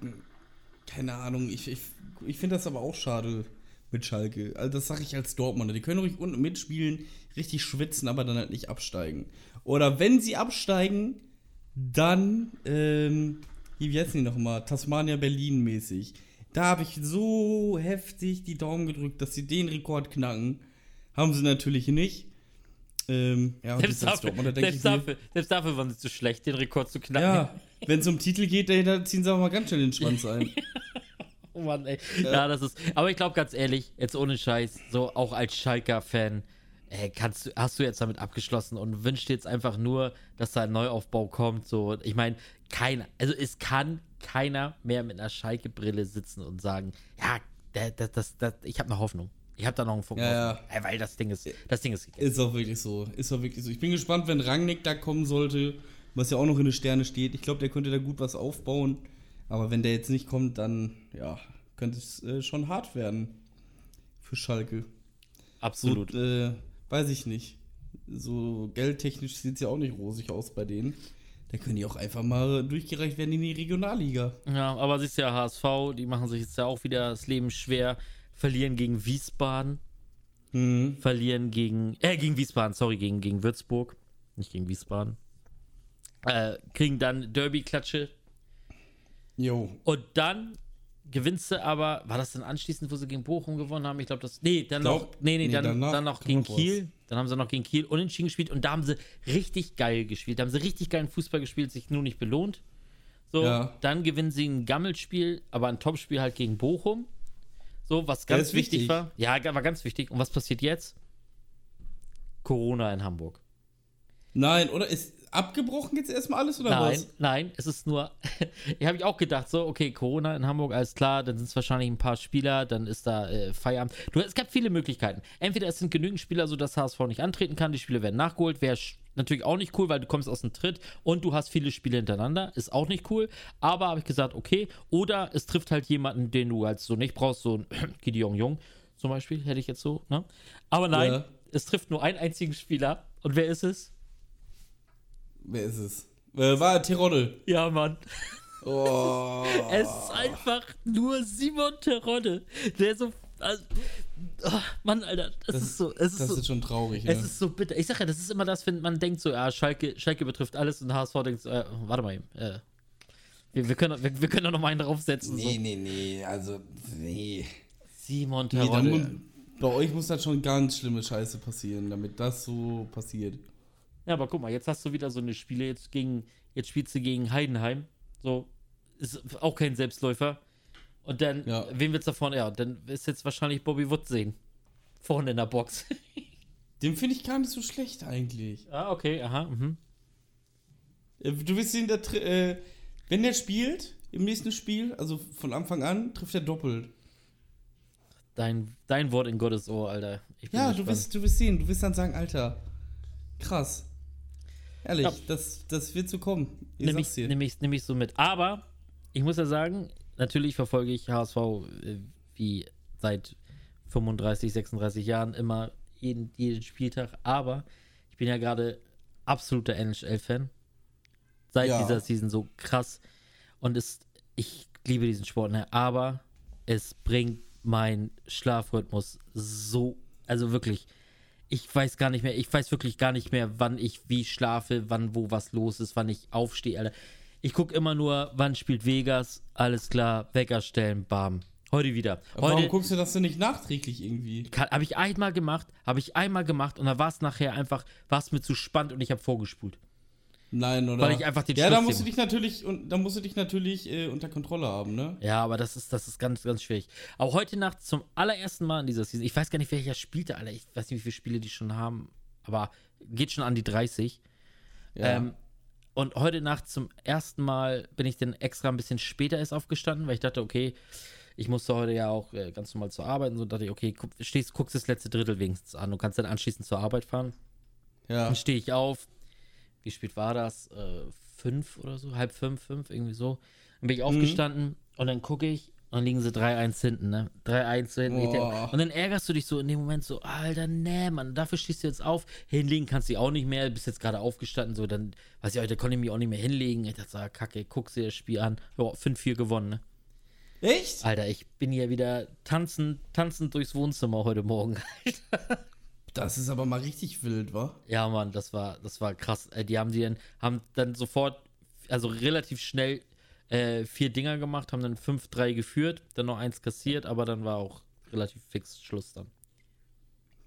keine Ahnung, ich, ich, ich finde das aber auch schade mit Schalke. Also das sage ich als Dortmunder. Die können ruhig unten mitspielen, richtig schwitzen, aber dann halt nicht absteigen. Oder wenn sie absteigen, dann, ähm, wie heißen die nochmal? Tasmania Berlin mäßig. Da habe ich so heftig die Daumen gedrückt, dass sie den Rekord knacken. Haben sie natürlich nicht. Ähm, ja, Selbst dafür, selbst, dafür, selbst dafür waren sie zu schlecht, den Rekord zu knacken. ja, wenn es um Titel geht, ey, da ziehen sie aber mal ganz schnell den Schwanz ein. Oh Mann, ey. Ja, das ist. Aber ich glaube ganz ehrlich, jetzt ohne Scheiß, so auch als Schalker-Fan, kannst du, hast du jetzt damit abgeschlossen und wünschst dir jetzt einfach nur, dass da ein Neuaufbau kommt. So, ich meine, keiner, also es kann keiner mehr mit einer Schalke-Brille sitzen und sagen, ja, das, das, das, ich habe noch Hoffnung. Ich habe da noch einen Funken. Ja, Hoffnung. Ey, weil das Ding ist, das Ding ist. Ist auch wirklich so. Ist auch wirklich so. Ich bin gespannt, wenn Rangnick da kommen sollte, was ja auch noch in den Sterne steht. Ich glaube, der könnte da gut was aufbauen. Aber wenn der jetzt nicht kommt, dann, ja, könnte es äh, schon hart werden für Schalke. Absolut. So, äh, weiß ich nicht. So geldtechnisch sieht es ja auch nicht rosig aus bei denen. Da können die auch einfach mal durchgereicht werden in die Regionalliga. Ja, aber siehst ja, HSV, die machen sich jetzt ja auch wieder das Leben schwer. Verlieren gegen Wiesbaden. Mhm. verlieren gegen, äh, gegen Wiesbaden, sorry, gegen, gegen Würzburg, nicht gegen Wiesbaden. Äh, kriegen dann Derby-Klatsche Jo. und dann gewinnst du aber, war das dann anschließend, wo sie gegen Bochum gewonnen haben? Ich glaube, das. Nee, dann Glaub- noch, nee, nee, nee, dann, danach dann noch gegen. Kiel. Dann haben sie noch gegen Kiel unentschieden gespielt und da haben sie richtig geil gespielt. Da haben sie richtig geilen Fußball gespielt, sich nur nicht belohnt. So, Ja. dann gewinnen sie ein Gammelspiel, aber ein Topspiel halt gegen Bochum. So, was ganz wichtig, wichtig. war. Ja, war ganz wichtig. Und was passiert jetzt? Corona in Hamburg. Nein, oder? Ist abgebrochen jetzt erstmal alles oder Nein, was? nein, es ist nur. ich habe ich auch gedacht, so, okay, Corona in Hamburg, alles klar, dann sind es wahrscheinlich ein paar Spieler, dann ist da äh, Feierabend. Du, es gab viele Möglichkeiten. Entweder es sind genügend Spieler, sodass HSV nicht antreten kann, die Spiele werden nachgeholt, wäre natürlich auch nicht cool, weil du kommst aus dem Tritt und du hast viele Spiele hintereinander, ist auch nicht cool. Aber habe ich gesagt, okay, oder es trifft halt jemanden, den du halt so nicht brauchst, so ein Gideon Jung zum Beispiel, hätte ich jetzt so, ne? Aber nein, Ja. es trifft nur einen einzigen Spieler. Und wer ist es? Wer ist es? Äh, war Tirol. Ja, Mann. Oh. Es ist einfach nur Simon Terodde, der so. Also, oh, Mann, Alter, das, Das- ist so. Es ist Das so, ist schon traurig, ne? es ist so bitter. Ich sag ja, das ist immer das, wenn man denkt so, ja, Schalke, Schalke betrifft alles und HSV denkt so, äh, warte mal eben, äh, wir, wir, können, wir, wir können da noch mal einen draufsetzen. nee, So. nee, nee, also, nee. Simon nee Terodde. mu- bei euch muss dann schon ganz schlimme Scheiße passieren, damit das so passiert. Ja, aber guck mal, jetzt hast du wieder so eine Spiele, jetzt gegen, jetzt spielst du gegen Heidenheim. So, ist auch kein Selbstläufer. Und dann, Ja. wen du da vorne? Ja, dann ist jetzt wahrscheinlich Bobby Wood sehen. Vorne in der Box. Den finde ich gar nicht so schlecht eigentlich. ah, okay, aha, mhm. Äh, Du wirst ihn, da, äh, wenn der spielt, im nächsten Spiel, also von Anfang an, trifft er doppelt. Dein, dein Wort in Gottes Ohr, Alter. Ja, du wirst, du wirst sehen, du wirst dann sagen, Alter, krass. Ehrlich, Ja. das, das wird so kommen. Sag's ich, nimm, ich, nimm ich so mit. Aber ich muss ja sagen, natürlich verfolge ich HSV äh, wie seit 35, 36 Jahren immer jeden, jeden Spieltag. Aber ich bin ja gerade absoluter NHL-Fan. Seit Ja. dieser Season so krass. Und es, ich liebe diesen Sport, ne? aber es bringt meinen Schlafrhythmus so, also wirklich, ich weiß gar nicht mehr, ich weiß wirklich gar nicht mehr, wann ich wie schlafe, wann wo was los ist, wann ich aufstehe, Alter. Ich gucke immer nur, wann spielt Vegas, alles klar, Wecker stellen, bam. Heute wieder. Aber Warum Heute guckst du das denn nicht nachträglich irgendwie? habe ich einmal gemacht, habe ich einmal gemacht und da war es nachher einfach, war es mir zu spannend und ich habe vorgespult. Nein, oder? Weil ich einfach den Ja, da musst du dich natürlich, und da musst du dich natürlich äh, unter Kontrolle haben, ne? Ja, aber das ist, das ist ganz, ganz schwierig. Aber heute Nacht zum allerersten Mal in dieser Season, ich weiß gar nicht, welcher spielte, Alter. Ich weiß nicht, wie viele Spiele die schon haben, aber geht schon an die 30. Ja. Ähm, und heute Nacht zum ersten Mal bin ich dann extra ein bisschen später erst aufgestanden, weil ich dachte, okay, ich musste heute ja auch äh, ganz normal zur Arbeit und so dachte ich, okay, guck, stehst, guckst das letzte Drittel wenigstens an und kannst dann anschließend zur Arbeit fahren. ja. Dann stehe ich auf. Wie spät war das? Äh, fünf oder so? Halb fünf, fünf, irgendwie so. Dann bin ich aufgestanden und dann gucke ich und dann liegen sie 3-1 hinten, ne? 3-1 hinten. Ich denk- Boah. Und dann ärgerst du dich so in dem Moment so, Alter, nee, Mann, dafür stehst du jetzt auf. Hinlegen kannst du auch nicht mehr, bist jetzt gerade aufgestanden, so, dann, weiß ich, heute konnte ich mich auch nicht mehr hinlegen. Ich dachte, so, ah, kacke, guck dir das Spiel an. Ja, 5-4 gewonnen, ne? Echt? Alter, ich bin hier wieder tanzend, tanzend durchs Wohnzimmer heute Morgen. Das ist aber mal richtig wild, wa? Ja, Mann, das war, das war krass. Äh, Die haben die dann, haben dann sofort, also relativ schnell äh, vier Dinger gemacht, haben dann 5-3 geführt, dann noch eins kassiert, aber dann war auch relativ fix Schluss dann.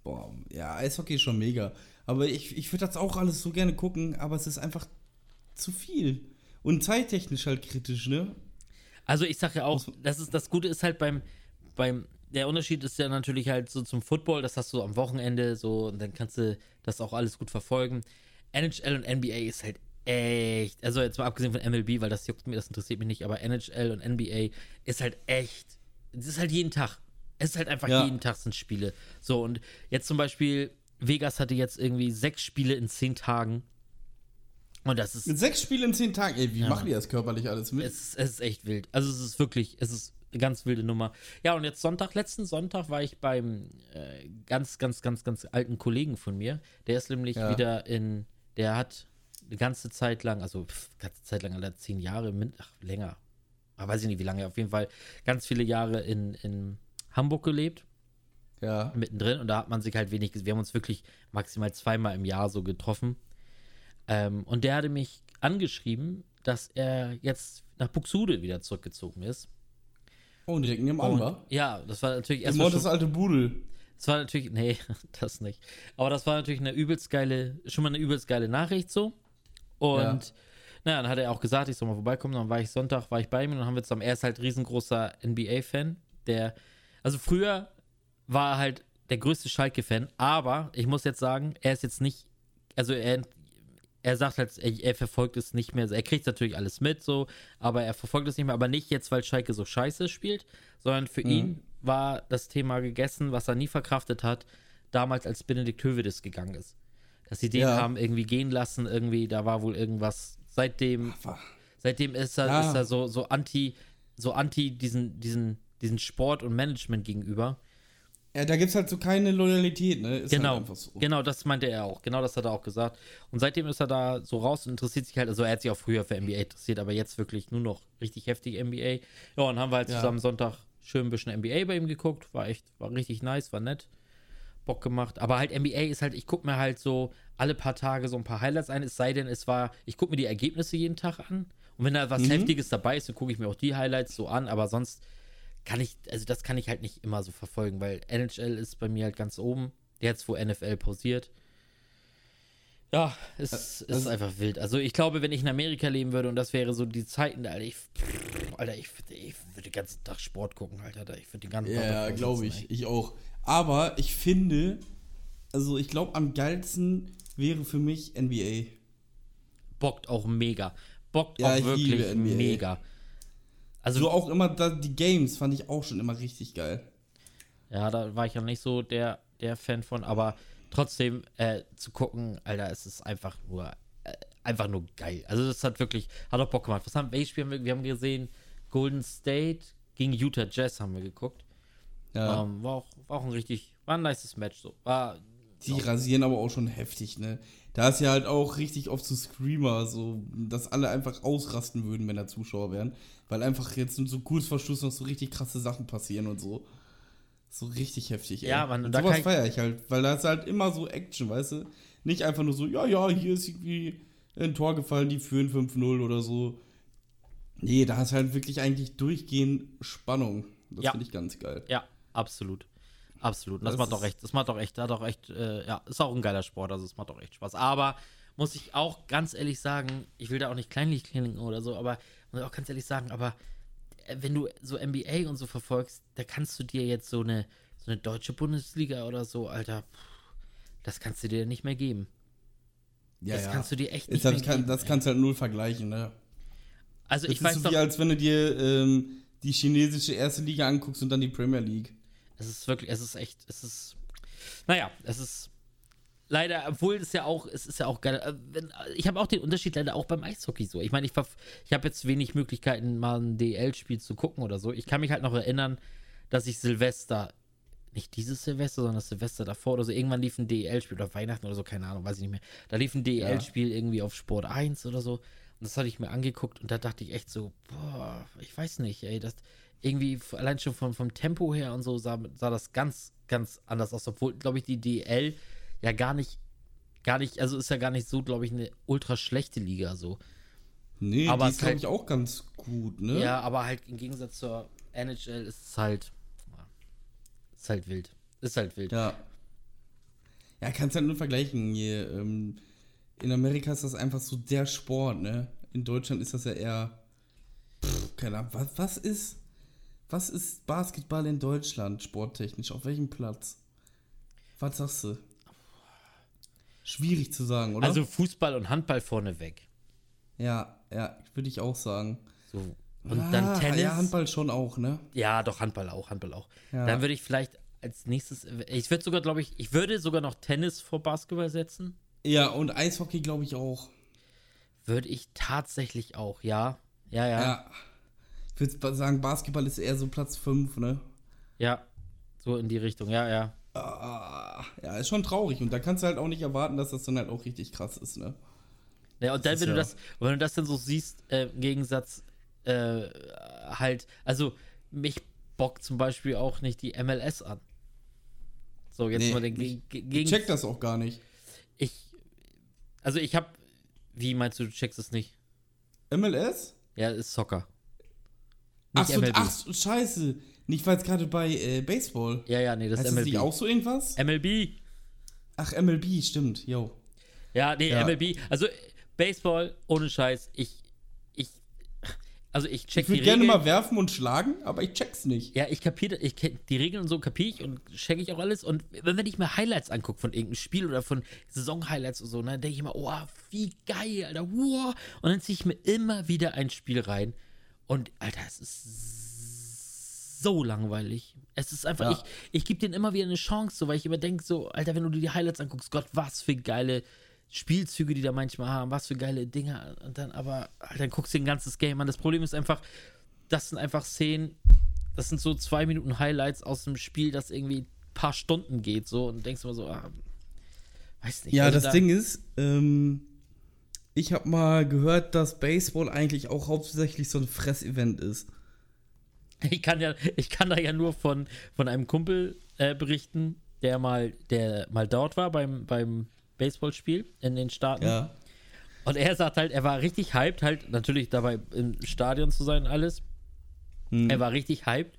Boah, ja, Eishockey ist schon mega. Aber ich, ich würde das auch alles so gerne gucken, aber es ist einfach zu viel. Und zeittechnisch halt kritisch, ne? Also ich sag ja auch, das ist das Gute ist halt beim, beim, der Unterschied ist ja natürlich halt so zum Football, das hast du am Wochenende so und dann kannst du das auch alles gut verfolgen. NHL und NBA ist halt echt, also jetzt mal abgesehen von MLB, weil das juckt mir, das interessiert mich nicht, aber NHL und NBA ist halt echt, es ist halt jeden Tag. Es ist halt einfach Ja. jeden Tag sind Spiele. So und jetzt zum Beispiel, Vegas hatte jetzt irgendwie sechs Spiele in zehn Tagen. Und das ist Mit sechs Spielen in zehn Tagen, ey, wie Ja, machen die das körperlich alles mit? es ist, es ist echt wild. Also es ist wirklich, es ist ganz wilde Nummer. Ja, und jetzt Sonntag, letzten Sonntag war ich beim äh, ganz, ganz, ganz, ganz alten Kollegen von mir. Der ist nämlich Ja. wieder in, der hat eine ganze Zeit lang, also pff, ganze Zeit lang, alle zehn Jahre, ach, länger. Aber weiß ich nicht, wie lange, auf jeden Fall ganz viele Jahre in, in Hamburg gelebt ja. mittendrin und da hat man sich halt wenig. Wir haben uns wirklich maximal zweimal im Jahr so getroffen. Ähm, und der hatte mich angeschrieben, dass er jetzt nach Buxude wieder zurückgezogen ist. Oh, direkt nebenan, Und, wa? ja, das war natürlich erstmal das alte Budel. Das war natürlich, nee, das nicht. Aber das war natürlich eine übelst geile, schon mal eine übelst geile Nachricht so. Und Ja. naja, dann hat er auch gesagt, ich soll mal vorbeikommen. Dann war ich Sonntag, war ich bei ihm und dann haben wir zusammen, er ist halt riesengroßer NBA-Fan. Der, also früher war er halt der größte Schalke-Fan, aber ich muss jetzt sagen, er ist jetzt nicht, also er, er sagt halt, er, er verfolgt es nicht mehr. Er kriegt natürlich alles mit, so, aber er verfolgt es nicht mehr. Aber nicht jetzt, weil Schalke so scheiße spielt, sondern für Mhm. ihn war das Thema gegessen, was er nie verkraftet hat, damals als Benedikt Hövedes gegangen ist. Dass sie den Ja. haben irgendwie gehen lassen, irgendwie, da war wohl irgendwas. Seitdem, seitdem ist er, Ja. ist er so, so anti, so anti diesen, diesen, diesen Sport und Management gegenüber. Ja, da gibt's halt so keine Loyalität, ne? Ist genau, Halt einfach so. genau, das meinte er auch. Genau das hat er auch gesagt. Und seitdem ist er da so raus und interessiert sich halt, also er hat sich auch früher für NBA interessiert, aber jetzt wirklich nur noch richtig heftig NBA. Ja, und haben wir halt Ja. zusammen Sonntag schön ein bisschen NBA bei ihm geguckt. War echt, war richtig nice, war nett. Bock gemacht. Aber halt NBA ist halt, ich gucke mir halt so alle paar Tage so ein paar Highlights ein, es sei denn, es war, ich gucke mir die Ergebnisse jeden Tag an. Und wenn da was Mhm. Heftiges dabei ist, dann gucke ich mir auch die Highlights so an, aber sonst kann ich, also das kann ich halt nicht immer so verfolgen, weil NHL ist bei mir halt ganz oben. Jetzt, wo NFL pausiert. Ja, es ist also- einfach wild. Also ich glaube, wenn ich in Amerika leben würde und das wäre so die Zeiten, Alter, ich, Alter, ich, ich würde den ganzen Tag Sport gucken, Alter. Ich würde den ganzen Tag. Ja, glaube ich. Ich auch. Aber ich finde, also ich glaube, am geilsten wäre für mich NBA. ey. Bockt auch mega. Bockt Ja, auch ich wirklich mega. Also, So auch immer, da, die Games fand ich auch schon immer richtig geil. ja, da war ich ja nicht so der, der Fan von, aber trotzdem äh, zu gucken, Alter, es ist einfach nur, äh, einfach nur geil. Also das hat wirklich, hat auch Bock gemacht. Was haben, welches Spiel haben wir, wir haben gesehen? Golden State gegen Utah Jazz haben wir geguckt. Ja. Ähm, war, auch, war auch ein richtig, war ein nices Match so. War, Die rasieren aber auch schon heftig, ne? Da ist ja halt auch richtig oft so Screamer, so, dass alle einfach ausrasten würden, wenn da Zuschauer wären. Weil einfach jetzt so kurz vor Schluss noch so richtig krasse Sachen passieren und so. So richtig heftig, ey. Ja, Mann, und da sowas feiere ich halt, weil da ist halt immer so Action, weißt du? Nicht einfach nur so, ja, ja, hier ist irgendwie ein Tor gefallen, die führen 5-0 oder so. Nee, da ist halt wirklich eigentlich durchgehend Spannung. Das Ja. finde ich ganz geil. ja, absolut. Absolut. Das, Das macht doch ist- echt, das macht doch echt, hat doch echt, äh, ja, ist auch ein geiler Sport, also es macht doch echt Spaß. Aber muss ich auch ganz ehrlich sagen, ich will da auch nicht kleinlich klingen oder so, aber muss ich auch ganz ehrlich sagen, aber äh, wenn du so NBA und so verfolgst, da kannst du dir jetzt so eine, so eine deutsche Bundesliga oder so, Alter, das kannst du dir nicht mehr geben. Ja, das ja. kannst du dir echt nicht halt, mehr kann, geben. das kannst du halt null vergleichen, ne? also Das ich ist weiß so doch, wie, als wenn du dir ähm, die chinesische erste Liga anguckst und dann die Premier League. Es ist wirklich, es ist echt, es ist, naja, es ist leider, obwohl es ja auch, es ist ja auch geil. äh, ich habe auch den Unterschied leider auch beim Eishockey so. Ich meine, ich, ich habe jetzt wenig Möglichkeiten, mal ein DL-Spiel zu gucken oder so. Ich kann mich halt noch erinnern, dass ich Silvester, nicht dieses Silvester, sondern das Silvester davor oder so, irgendwann lief ein DL-Spiel oder Weihnachten oder so, keine Ahnung, weiß ich nicht mehr. Da lief ein DL-Spiel irgendwie auf Sport 1 oder so. Und das hatte ich mir angeguckt und da dachte ich echt so, boah, ich weiß nicht, ey, das irgendwie allein schon vom, vom Tempo her und so sah, sah das ganz, ganz anders aus. Obwohl, glaube ich, die DL ja gar nicht, gar nicht, also ist ja gar nicht so, glaube ich, eine ultra schlechte Liga so. Nee, Aber die ist, glaube halt- ich, auch ganz gut, ne? Ja, aber halt im Gegensatz zur NHL ist es halt, ist halt wild. Ist halt wild. Ja. Ja, kannst halt nur vergleichen. Hier, ähm, in Amerika ist das einfach so der Sport, ne? In Deutschland ist das ja eher. Pff, keine Ahnung, was, was ist. Was ist Basketball in Deutschland sporttechnisch? Auf welchem Platz? Was sagst du? Schwierig zu sagen, oder? Also Fußball und Handball vorneweg. Ja, ja, würde ich auch sagen. So. Und Ah, dann Tennis. Ja, Handball schon auch, ne? Ja, doch, Handball auch, Handball auch. Ja. Dann würde ich vielleicht als nächstes, ich würde sogar, glaube ich, ich würde sogar noch Tennis vor Basketball setzen. Ja, und Eishockey glaube ich auch. Würde ich tatsächlich auch, ja. Ja, ja. Ja, Ja. Ich würde sagen, Basketball ist eher so Platz 5, ne? so in die Richtung, ja, ja. Ah, ja, ist schon traurig. Und da kannst du halt auch nicht erwarten, dass das dann halt auch richtig krass ist, ne? Ja, und dann, wenn du ja- das, wenn du das dann so siehst, äh, im Gegensatz, äh, halt, also mich bockt zum Beispiel auch nicht die MLS an. So, jetzt Nee, mal den ich- Ge- Ich Gegen. check das auch gar nicht. Ich, also ich hab, wie meinst du, du checkst es nicht? MLS? Ja, ist Soccer. Ach, Nicht so, MLB. ach so, scheiße. Nicht, weil es gerade bei äh, Baseball. Ja, ja, nee, das heißt ist das nicht MLB. auch so irgendwas? MLB. Ach, MLB, stimmt, yo. Ja, nee, Ja. MLB. Also Baseball, ohne Scheiß. Ich, ich, also ich check Ich die würde gerne Regeln. mal werfen und schlagen, aber ich check's nicht. Ja, ich kapiere, ich kenn- die Regeln und so kapiere ich und checke ich auch alles. Und wenn, wenn ich mir Highlights angucke von irgendeinem Spiel oder von Saison-Highlights und so, dann denke ich immer, oh, wie geil, Alter, wow. Und dann ziehe ich mir immer wieder ein Spiel rein. Und, Alter, es ist so langweilig. Es ist einfach, Ja. ich, ich gebe denen immer wieder eine Chance, so, weil ich immer denke, so, Alter, wenn du dir die Highlights anguckst, Gott, was für geile Spielzüge, die da manchmal haben, was für geile Dinger. Und dann aber, Alter, dann guckst du dir ein ganzes Game an. Das Problem ist einfach, das sind einfach Szenen, das sind so zwei Minuten Highlights aus dem Spiel, das irgendwie ein paar Stunden geht, so, und denkst immer so, ah, weiß nicht. Ja, Also das da- Ding ist, ähm, ich habe mal gehört, dass Baseball eigentlich auch hauptsächlich so ein Fressevent ist. Ich kann ja, ich kann da ja nur von, von einem Kumpel äh, berichten, der mal, der mal dort war beim, beim Baseballspiel in den Staaten. Ja. Und er sagt halt, er war richtig hyped, halt natürlich dabei im Stadion zu sein und alles. Hm. Er war richtig hyped.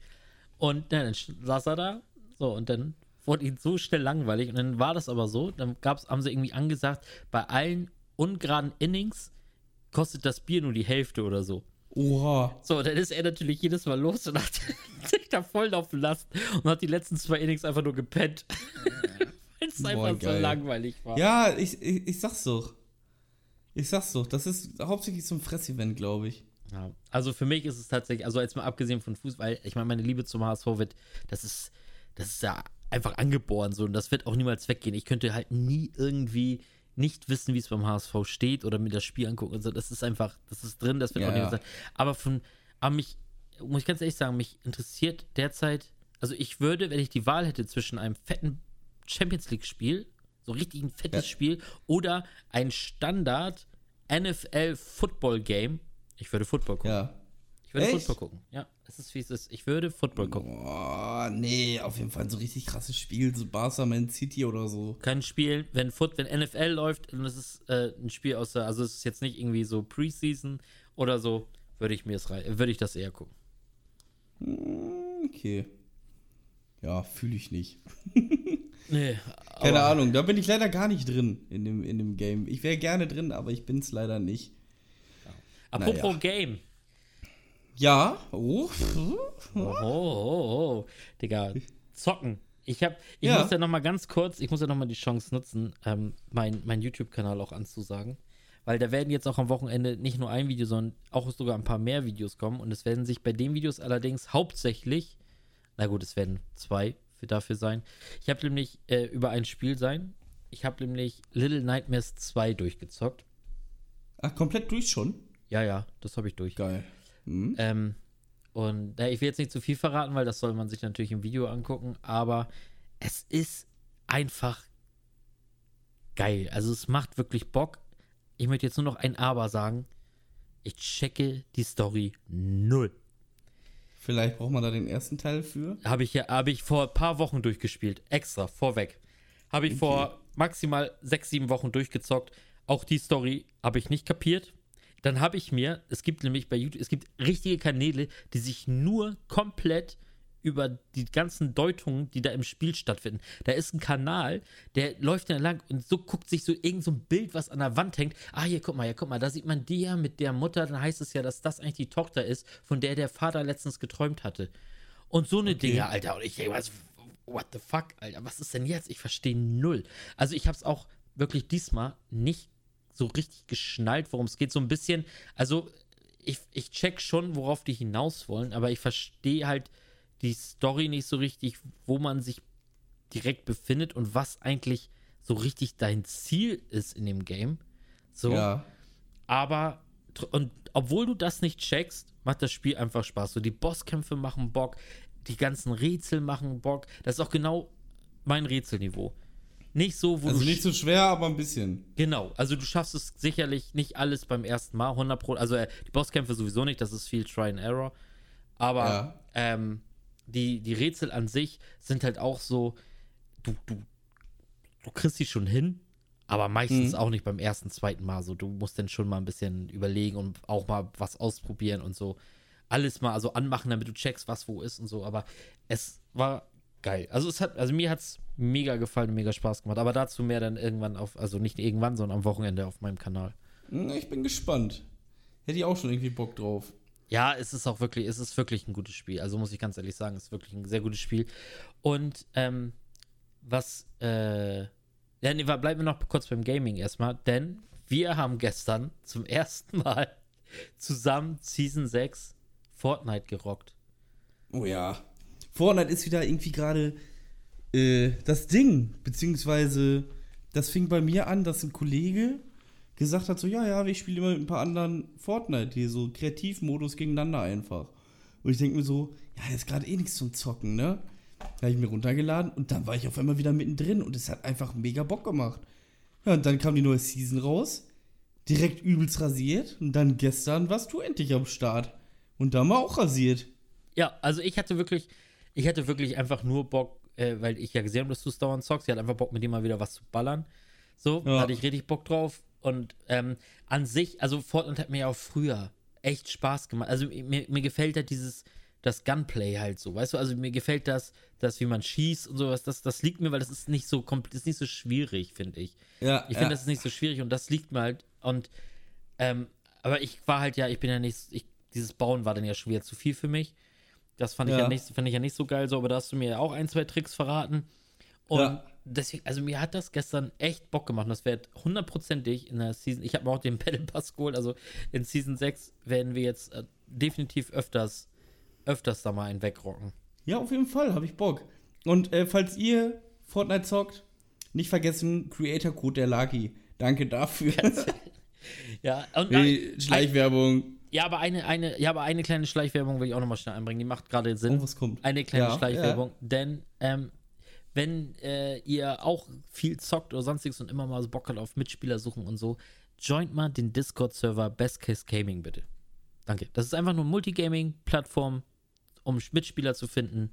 Und na, dann saß er da. So, und dann wurde ihm so schnell langweilig. Und dann war das aber so. Dann gab's, haben sie irgendwie angesagt, bei allen ungeraden Innings kostet das Bier nur die Hälfte oder so. Oha. So, dann ist er natürlich jedes Mal los und hat sich da voll laufen lassen und hat die letzten zwei Innings einfach nur gepennt. Weil es einfach so geil. langweilig war. Ja, ich, ich, ich sag's doch. Ich sag's doch, das ist hauptsächlich so ein Fressevent, glaube ich. Ja, also für mich ist es tatsächlich, also jetzt mal abgesehen von Fußball, ich meine, meine Liebe zum HSV wird, das ist, das ist ja einfach angeboren so und das wird auch niemals weggehen. Ich könnte halt nie irgendwie nicht wissen, wie es beim HSV steht oder mir das Spiel angucken und so. Das ist einfach, das ist drin, das wird Ja, auch ja. sein. Aber von, aber mich, muss ich ganz ehrlich sagen, mich interessiert derzeit, also ich würde, wenn ich die Wahl hätte zwischen einem fetten Champions League-Spiel, so richtig ein fettes Ja. Spiel, oder ein Standard NFL-Football-Game, ich würde Football gucken. Ja. Ich würde Echt? Football gucken. Ja, es ist wie es ist. Ich würde Football gucken. Boah, nee, auf jeden Fall so richtig krasses Spiel, so Barca Man City oder so. Kann spielen, wenn Foot, wenn NFL läuft und es ist äh, ein Spiel aus der, also es ist jetzt nicht irgendwie so Preseason oder so, würde ich mir es würde ich das eher gucken. Hm, Okay. Ja, fühle ich nicht. Nee, Keine aber- Ahnung, da bin ich leider gar nicht drin in dem, in dem Game. Ich wäre gerne drin, aber ich bin's leider nicht. Apropos naja. Game. Ja, oh. Oh, oh, oh. Digga, zocken. Ich hab, ich Ja. muss ja noch mal ganz kurz, ich muss ja noch mal die Chance nutzen, ähm, mein, mein YouTube-Kanal auch anzusagen. Weil da werden jetzt auch am Wochenende nicht nur ein Video, sondern auch sogar ein paar mehr Videos kommen. Und es werden sich bei den Videos allerdings hauptsächlich, na gut, es werden zwei für dafür sein. Ich habe nämlich äh, über ein Spiel sein. Ich habe nämlich Little Nightmares 2 durchgezockt. Ach, komplett durch schon? Ja, ja, das habe ich durch. Geil. Hm? Ähm, und ja, ich will jetzt nicht zu viel verraten, weil das soll man sich natürlich im Video angucken, aber es ist einfach geil. Also es macht wirklich Bock. Ich möchte jetzt nur noch ein Aber sagen. Ich checke die Story null. Vielleicht braucht man da den ersten Teil für. Habe ich ja, habe ich vor ein paar Wochen durchgespielt. Extra, vorweg. Habe ich vor maximal sechs, sieben Wochen durchgezockt. Auch die Story habe ich nicht kapiert. Dann habe ich mir, es gibt nämlich bei YouTube, es gibt richtige Kanäle, die sich nur komplett über die ganzen Deutungen, die da im Spiel stattfinden. Da ist ein Kanal, der läuft dann lang und so guckt sich so irgend so ein Bild, was an der Wand hängt. Ah, hier, guck mal, hier, guck mal, da sieht man die ja mit der Mutter. Dann heißt es ja, dass das eigentlich die Tochter ist, von der der Vater letztens geträumt hatte. Und so eine Dinge, Alter. Und ich denke, was, what the fuck, Alter, was ist denn jetzt? Ich verstehe null. Also ich habe es auch wirklich diesmal nicht so richtig geschnallt, worum es geht. So ein bisschen, also ich, ich check schon, worauf die hinaus wollen, aber ich verstehe halt die Story nicht so richtig, wo man sich direkt befindet und was eigentlich so richtig dein Ziel ist in dem Game. So, Ja. aber und obwohl du das nicht checkst, macht das Spiel einfach Spaß. So die Bosskämpfe machen Bock, die ganzen Rätsel machen Bock. Das ist auch genau mein Rätselniveau. Nicht so, wo Also du nicht so schwer, aber ein bisschen. Genau, also du schaffst es sicherlich nicht alles beim ersten Mal, 100 Pro, also äh, die Bosskämpfe sowieso nicht, das ist viel Try and Error, aber Ja. ähm, die, die Rätsel an sich sind halt auch so, du, du, du kriegst sie schon hin, aber meistens Mhm. auch nicht beim ersten, zweiten Mal so, du musst dann schon mal ein bisschen überlegen und auch mal was ausprobieren und so, alles mal also anmachen, damit du checkst, was wo ist und so. Aber es war geil. Also es hat, also mir hat es mega gefallen und mega Spaß gemacht. Aber dazu mehr dann irgendwann auf, also nicht irgendwann, sondern am Wochenende auf meinem Kanal. Ich bin gespannt. Hätte ich auch schon irgendwie Bock drauf. Ja, es ist auch wirklich, es ist wirklich ein gutes Spiel. Also muss ich ganz ehrlich sagen, es ist wirklich ein sehr gutes Spiel. Und ähm, was, äh, ja, nee, bleiben wir noch kurz beim Gaming erstmal, denn wir haben gestern zum ersten Mal zusammen Season 6 Fortnite gerockt. Oh ja. Fortnite ist wieder irgendwie gerade äh, das Ding, beziehungsweise das fing bei mir an, dass ein Kollege gesagt hat, so, ja, ja, ich spiele immer mit ein paar anderen Fortnite hier, so Kreativmodus gegeneinander einfach. Und ich denke mir so, ja, ist gerade eh nichts zum Zocken, ne? Da habe ich mir runtergeladen und dann war ich auf einmal wieder mittendrin und es hat einfach mega Bock gemacht. Ja, und dann kam die neue Season raus, direkt übelst rasiert und dann gestern warst du endlich am Start. Und da mal auch rasiert. Ja, also ich hatte wirklich, ich hatte wirklich einfach nur Bock, äh, weil ich ja gesehen habe, dass du es dauernd zockst. Ich hatte einfach Bock, mit dir mal wieder was zu ballern. So, ja. da hatte ich richtig Bock drauf. Und ähm, an sich, also Fortnite hat mir ja auch früher echt Spaß gemacht. Also mir, mir gefällt halt dieses, das Gunplay halt so, weißt du? Also mir gefällt das, das wie man schießt und sowas, das, das liegt mir, weil das ist nicht so das ist nicht so schwierig, finde ich. Ja. Ich finde, ja. das ist nicht so schwierig und das liegt mir halt. Und ähm, aber ich war halt ja, ich bin ja nicht, ich, dieses Bauen war dann ja schon wieder zu viel für mich. Das fand ich ja, ja nicht, fand ich ja nicht so geil so, aber da hast du mir ja auch ein, zwei Tricks verraten. Und ja. deswegen, also mir hat das gestern echt Bock gemacht. das wird hundertprozentig in der Season. Ich habe mir auch den Battle Pass geholt. Also in Season 6 werden wir jetzt äh, definitiv öfters, öfters da mal einen wegrocken. Ja, auf jeden Fall, habe ich Bock. Und äh, falls ihr Fortnite zockt, nicht vergessen, Creator Code der Lucky. Danke dafür. ja, und Die Schleichwerbung. Ja, aber eine, eine, ja, aber eine kleine Schleichwerbung will ich auch nochmal schnell einbringen. Die macht gerade Sinn. Oh, was kommt? Eine kleine ja, Schleichwerbung. Ja. Denn ähm, wenn äh, ihr auch viel zockt oder sonstiges und immer mal so Bock habt auf Mitspieler suchen und so, joint mal den Discord-Server Best Case Gaming bitte. Danke. Das ist einfach nur eine Multigaming-Plattform, um Mitspieler zu finden.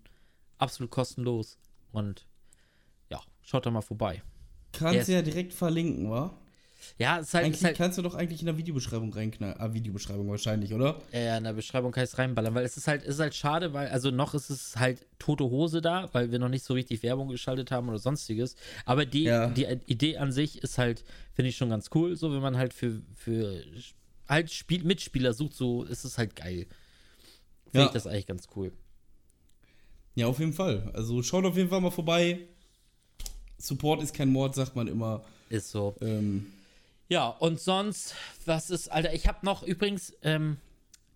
Absolut kostenlos. Und ja, schaut da mal vorbei. Kannst du ja direkt verlinken, wa? Ja, es ist halt, eigentlich ist halt, kannst du doch eigentlich in der Videobeschreibung reinknallen. Ah, Videobeschreibung wahrscheinlich, oder? Ja, in der Beschreibung kann ich es reinballern, weil es ist halt, es ist halt schade, weil, also noch ist es halt tote Hose da, weil wir noch nicht so richtig Werbung geschaltet haben oder sonstiges. Aber die, ja. die Idee an sich ist halt, finde ich schon ganz cool, so wenn man halt für, für halt Spiel, Mitspieler sucht, so ist es halt geil. Finde ja. ich das eigentlich ganz cool. Ja, auf jeden Fall. Also schaut auf jeden Fall mal vorbei. Support ist kein Mord, sagt man immer. Ist so. Ähm, ja, und sonst, was ist, Alter, ich habe noch übrigens, ähm,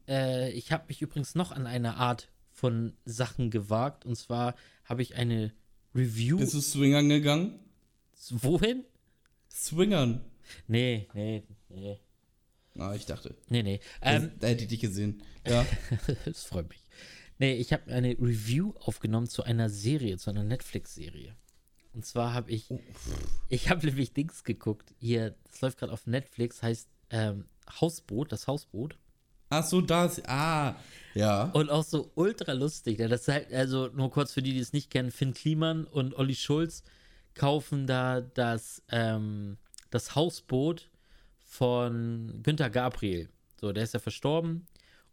äh, ich habe mich übrigens noch an eine Art von Sachen gewagt. Und zwar habe ich eine Review. Bist du Swingern gegangen? Wohin? Swingern. Nee, nee, nee. Ah, ich dachte. Nee, nee. Ähm, da hätte ich dich gesehen. Ja. das freut mich. Nee, ich habe eine Review aufgenommen zu einer Serie, zu einer Netflix-Serie. Und zwar habe ich, oh. ich habe nämlich Dings geguckt. Hier, das läuft gerade auf Netflix, heißt ähm, Hausboot, das Hausboot. Ach so, das, ah, ja. Und auch so ultra lustig. Das ist halt, also nur kurz für die, die es nicht kennen, Finn Kliman und Olli Schulz kaufen da das, ähm, das Hausboot von Günter Gabriel. So, der ist ja verstorben.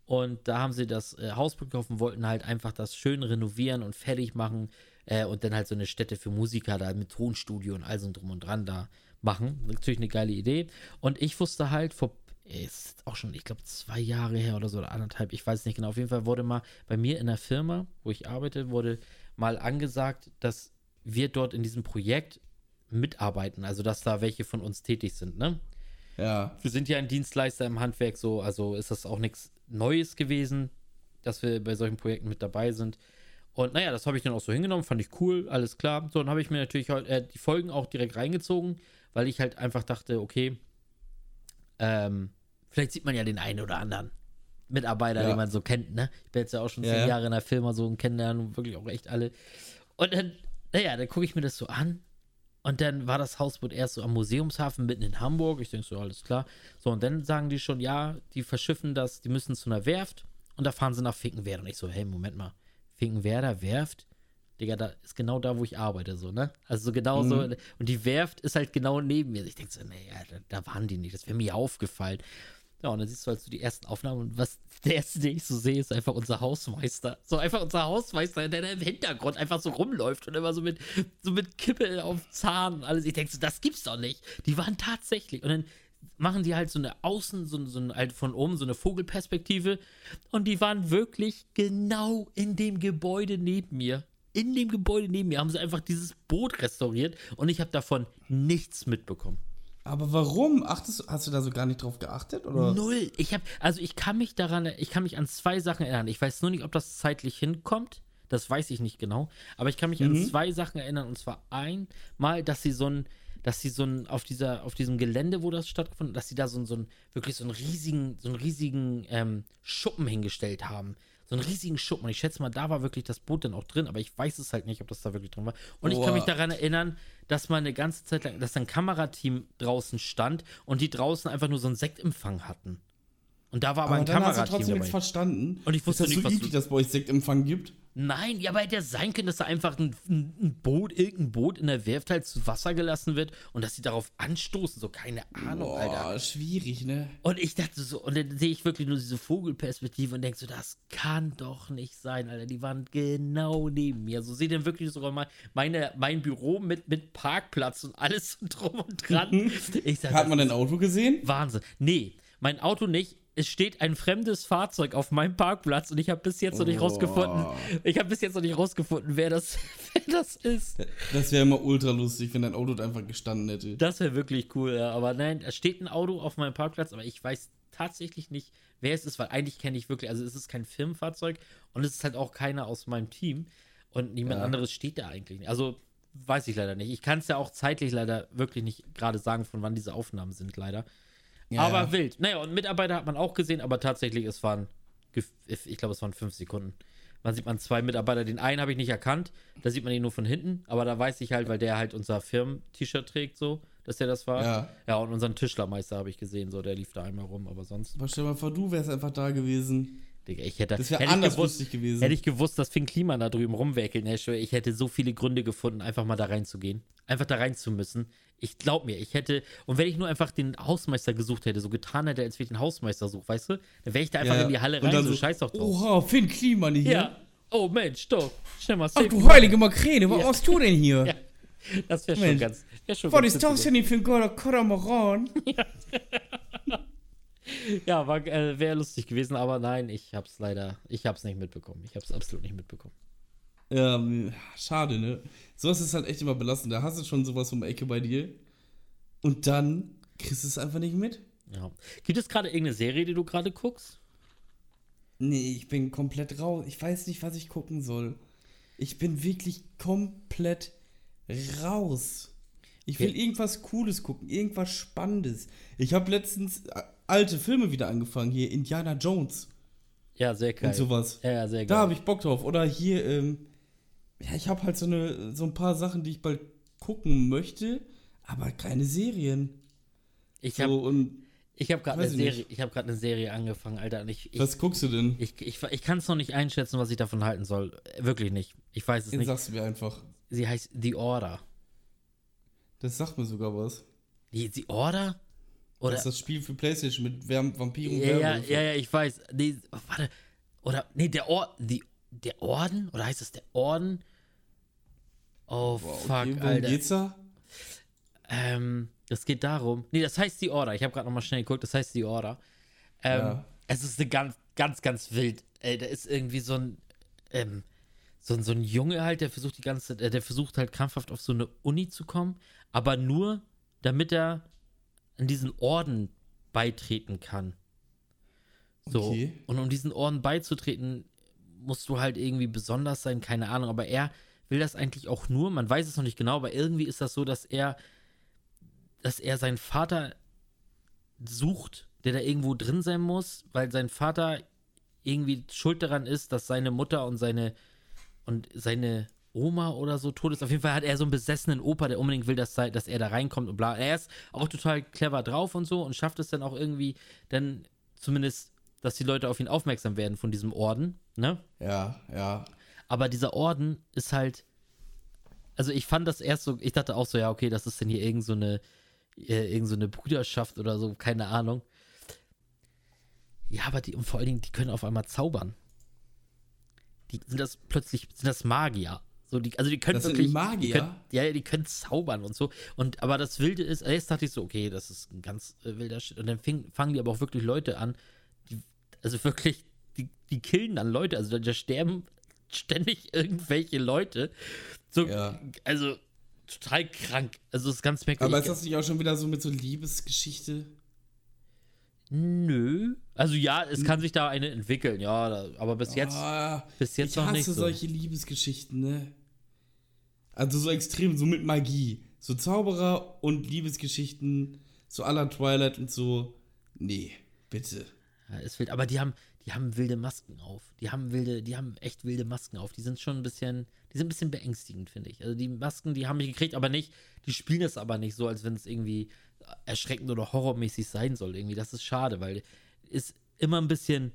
Und da haben sie das äh, Hausboot gekauft und wollten halt einfach das schön renovieren und fertig machen äh, und dann halt so eine Stätte für Musiker da mit Tonstudio und all so drum und dran da machen. Natürlich eine geile Idee. Und ich wusste halt vor ist auch schon, ich glaube, zwei Jahre her oder so, oder anderthalb, ich weiß nicht genau. Auf jeden Fall wurde mal bei mir in der Firma, wo ich arbeite, wurde mal angesagt, dass wir dort in diesem Projekt mitarbeiten, also dass da welche von uns tätig sind, ne? Ja. Wir sind ja ein Dienstleister im Handwerk, so, also ist das auch nichts Neues gewesen, dass wir bei solchen Projekten mit dabei sind. Und naja, das habe ich dann auch so hingenommen, fand ich cool, alles klar. So, dann habe ich mir natürlich äh, die Folgen auch direkt reingezogen, weil ich halt einfach dachte, okay, ähm, vielleicht sieht man ja den einen oder anderen Mitarbeiter, ja. den man so kennt, ne? Ich bin jetzt ja auch schon zehn ja. Jahre in der Firma so und kenne dann wirklich auch echt alle. Und dann, naja, dann gucke ich mir das so an. Und dann war das Hausboot erst so am Museumshafen mitten in Hamburg. Ich denke so, alles klar. So, und dann sagen die schon, ja, die verschiffen das, die müssen zu einer Werft und da fahren sie nach Finkenwerder. Und ich so, hey, Moment mal. Finkenwerder Werft, Digga, da ist genau da, wo ich arbeite, so, ne? Also so genau mhm. so. Und die Werft ist halt genau neben mir. Ich denke so, nee, da, da, waren die nicht. Das wäre mir aufgefallen. Ja, und dann siehst du halt so die ersten Aufnahmen und was der erste, den ich so sehe, ist einfach unser Hausmeister. So einfach unser Hausmeister, der da im Hintergrund einfach so rumläuft und immer so mit, so mit Kippel auf Zahn und alles. Ich denke so, das gibt's doch nicht. Die waren tatsächlich. Und dann machen die halt so eine Außen, so, so ein, halt von oben so eine Vogelperspektive. Und die waren wirklich genau in dem Gebäude neben mir. In dem Gebäude neben mir haben sie einfach dieses Boot restauriert und ich habe davon nichts mitbekommen. Aber warum? Achtest, hast du da so gar nicht drauf geachtet? Oder? Null. Ich habe, also ich kann mich daran, ich kann mich an zwei Sachen erinnern. Ich weiß nur nicht, ob das zeitlich hinkommt. Das weiß ich nicht genau. Aber ich kann mich mhm. an zwei Sachen erinnern. Und zwar einmal, dass sie so ein, dass sie so ein, auf dieser, auf diesem Gelände, wo das stattgefunden hat, dass sie da so, so ein, wirklich so einen riesigen, so einen riesigen ähm, Schuppen hingestellt haben so einen riesigen Schuppen. Und ich schätze mal, da war wirklich das Boot dann auch drin, aber ich weiß es halt nicht, ob das da wirklich drin war. Und Boah. ich kann mich daran erinnern, dass mal eine ganze Zeit lang, dass ein Kamerateam draußen stand und die draußen einfach nur so einen Sektempfang hatten. Und da war aber, aber ein dann Kamerateam hast du trotzdem dabei. nichts verstanden. Und ich wusste ist das nicht, so was eklig, dass bei euch Sektempfang gibt. Nein, ja, aber hätte ja sein können, dass da einfach ein, ein, Boot, irgendein Boot in der Werft halt zu Wasser gelassen wird und dass sie darauf anstoßen. So, keine Ahnung, Boah, Alter. schwierig, ne? Und ich dachte so, und dann sehe ich wirklich nur diese Vogelperspektive und denke so, das kann doch nicht sein, Alter. Die waren genau neben mir. So sehe dann wirklich sogar mal meine, mein Büro mit, mit Parkplatz und alles drum und dran. Sag, Hat man dein Auto gesehen? Wahnsinn. Nee, mein Auto nicht es steht ein fremdes Fahrzeug auf meinem Parkplatz und ich habe bis jetzt noch nicht oh. rausgefunden. Ich habe bis jetzt noch nicht rausgefunden, wer das, wer das ist. Das wäre immer ultra lustig, wenn dein Auto da einfach gestanden hätte. Das wäre wirklich cool, ja. Aber nein, es steht ein Auto auf meinem Parkplatz, aber ich weiß tatsächlich nicht, wer es ist, weil eigentlich kenne ich wirklich, also es ist kein Firmenfahrzeug und es ist halt auch keiner aus meinem Team und niemand ja. anderes steht da eigentlich nicht. Also weiß ich leider nicht. Ich kann es ja auch zeitlich leider wirklich nicht gerade sagen, von wann diese Aufnahmen sind, leider. Ja, aber ja. wild. Naja, und Mitarbeiter hat man auch gesehen, aber tatsächlich, es waren, ich glaube, es waren fünf Sekunden. Man sieht man zwei Mitarbeiter. Den einen habe ich nicht erkannt. Da sieht man ihn nur von hinten. Aber da weiß ich halt, weil der halt unser Firmen-T-Shirt trägt, so, dass der das war. Ja. Ja, und unseren Tischlermeister habe ich gesehen, so, der lief da einmal rum, aber sonst. Aber stell mal vor, du wärst einfach da gewesen. Digga, ich hätte, das wäre anders gewusst, lustig gewesen. Hätte ich gewusst, dass Finn Kliman da drüben rumwerkelt, ne, ich hätte so viele Gründe gefunden, einfach mal da reinzugehen. Einfach da rein zu müssen. Ich glaub mir, ich hätte, und wenn ich nur einfach den Hausmeister gesucht hätte, so getan hätte, als wenn ich den Hausmeister suche, weißt du, dann wäre ich da einfach ja, in die Halle rein, so, so scheiß doch drauf. Oha, Finn Kliman hier. Ja. Oh Mensch, doch. Schnell mal Ach du heilige Makrene, was ja. machst du denn hier? Ja. Das wäre schon ganz. Wär schon was ist das denn für ein Kormoran? Ja. Ja, äh, wäre lustig gewesen, aber nein, ich hab's leider, ich hab's nicht mitbekommen. Ich hab's absolut nicht mitbekommen. Ja, schade, ne? Sowas ist halt echt immer belastend. Da hast du schon sowas um Ecke bei dir und dann kriegst du es einfach nicht mit. Ja. Gibt es gerade irgendeine Serie, die du gerade guckst? Nee, ich bin komplett raus. Ich weiß nicht, was ich gucken soll. Ich bin wirklich komplett raus. Ich will irgendwas Cooles gucken, irgendwas Spannendes. Ich habe letztens äh, alte Filme wieder angefangen. Hier Indiana Jones. Ja, sehr geil. Und sowas. Ja, sehr geil. Da habe ich Bock drauf. Oder hier, ähm, ja, ich habe halt so, eine, so ein paar Sachen, die ich bald gucken möchte, aber keine Serien. Ich so, habe ich habe gerade eine Serie, ich habe gerade eine Serie angefangen, Alter. Ich, ich, was guckst du denn? Ich, ich, ich kann es noch nicht einschätzen, was ich davon halten soll. Wirklich nicht. Ich weiß es Den nicht. sagst du mir einfach. Sie heißt The Order. Das sagt mir sogar was. Die, The Order? Oder das ist das Spiel für Playstation mit Vampiren und ja, ja, ja, ja, ich weiß. Nee, warte. Oder, nee, der Orden, die, der Orden? Oder heißt es der Orden? Oh, wow, fuck, okay, Alter. geht's da? Ähm, das geht darum. Nee, das heißt die Order. Ich habe gerade nochmal schnell geguckt. Das heißt die Order. Ähm, ja. Es ist eine ganz, ganz, ganz wild. Ey, da ist irgendwie so ein, ähm, so ein, so ein Junge halt, der versucht die ganze Zeit, äh, der versucht halt krampfhaft auf so eine Uni zu kommen, aber nur, damit er an diesen Orden beitreten kann. So. Okay. Und um diesen Orden beizutreten, musst du halt irgendwie besonders sein, keine Ahnung. Aber er will das eigentlich auch nur, man weiß es noch nicht genau, aber irgendwie ist das so, dass er, dass er seinen Vater sucht, der da irgendwo drin sein muss, weil sein Vater irgendwie schuld daran ist, dass seine Mutter und seine und seine Oma oder so tot ist. Auf jeden Fall hat er so einen besessenen Opa, der unbedingt will, dass, dass er da reinkommt und bla. Er ist auch total clever drauf und so und schafft es dann auch irgendwie, dann zumindest, dass die Leute auf ihn aufmerksam werden von diesem Orden, ne? Ja, ja. Aber dieser Orden ist halt, also ich fand das erst so, ich dachte auch so, ja, okay, das ist denn hier irgend so eine, äh, irgend so eine Brüderschaft oder so, keine Ahnung. Ja, aber die, und vor allen Dingen, die können auf einmal zaubern. Die sind das plötzlich, sind das Magier. So, die, also die können Das sind wirklich. Magier? Die können, ja, die können zaubern und so. Und aber das Wilde ist, erst dachte ich so, okay, das ist ein ganz äh, wilder Shit. Und dann fing, fangen die aber auch wirklich Leute an, die, also wirklich, die, die killen dann Leute. Also da, da sterben ständig irgendwelche Leute. So, Ja. also total krank. Also das ist ganz merkwürdig. Aber ist das nicht auch schon wieder so mit so Liebesgeschichte? Nö. Also ja, es kann sich da eine entwickeln, ja, aber bis jetzt, Ah, bis jetzt ich noch hasse nicht so. solche Liebesgeschichten, ne? Also so extrem, so mit Magie. So Zauberer und Liebesgeschichten, so aller Twilight und so. Nee, bitte. Ja, es fehlt, aber die haben, die haben wilde Masken auf. Die haben wilde, die haben echt wilde Masken auf. Die sind schon ein bisschen, die sind ein bisschen beängstigend, finde ich. Also die Masken, die haben mich gekriegt, aber nicht, die spielen es aber nicht so, als wenn es irgendwie erschreckend oder horrormäßig sein soll. Irgendwie, das ist schade, weil ist immer ein bisschen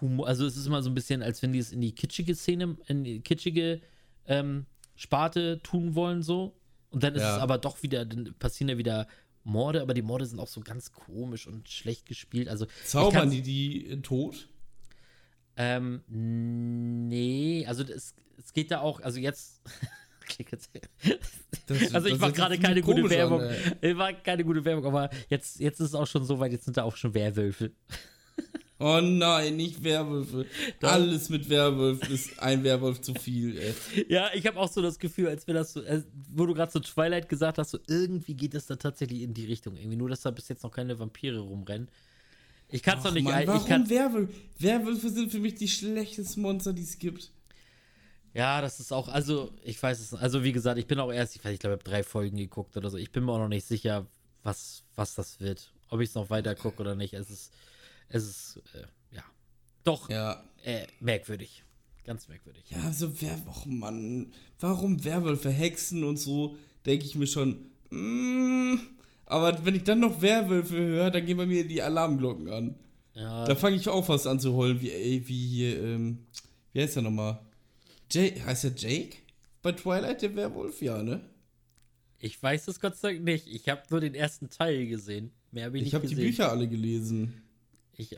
Humor, also es ist immer so ein bisschen, als wenn die es in die kitschige Szene, in die kitschige ähm, Sparte tun wollen, so. Und dann ist Ja. es aber doch wieder, dann passieren ja wieder Morde, aber die Morde sind auch so ganz komisch und schlecht gespielt. Also Zaubern die die tot? ähm, nee, also es, es geht da auch, also jetzt. Das- also ich mache gerade keine gute an, Werbung. ey. Ich war keine gute Werbung, aber jetzt, jetzt ist es auch schon so weit, jetzt sind da auch schon Werwölfe. Oh nein, nicht Werwölfe. Doch. Alles mit Werwolf ist ein Werwolf zu viel, ey. Ja, ich habe auch so das Gefühl, als wäre das so, wo du gerade so Twilight gesagt hast, so irgendwie geht es da tatsächlich in die Richtung. Irgendwie nur, dass da bis jetzt noch keine Vampire rumrennen. Ich kann es noch Ach nicht. Mann, ich warum kann, Werwölfe? Werwölfe sind für mich die schlechtesten Monster, die es gibt. Ja, das ist auch, also ich weiß es, also wie gesagt, ich bin auch erst, ich weiß, ich glaube, ich habe drei Folgen geguckt oder so. Ich bin mir auch noch nicht sicher, was, was das wird. Ob ich es noch weiter gucke oder nicht. Es ist, es ist, äh, ja, doch Ja. äh, merkwürdig. Ganz merkwürdig. Ja, so Wer Och Mann, warum Werwölfe, Hexen und so, denke ich mir schon. Mm, aber wenn ich dann noch Werwölfe höre, dann gehen bei mir die Alarmglocken an. Ja, Da fange ich auch fast an zu heulen, wie, ey, wie hier, ähm, wie heißt der nochmal? Jake, heißt der Jake? Bei Twilight der Werwolf? Ja, ne? ich weiß es Gott sei Dank nicht. Ich habe nur den ersten Teil gesehen. Mehr habe ich, Ich nicht habe die gesehen. Bücher alle gelesen. Ich,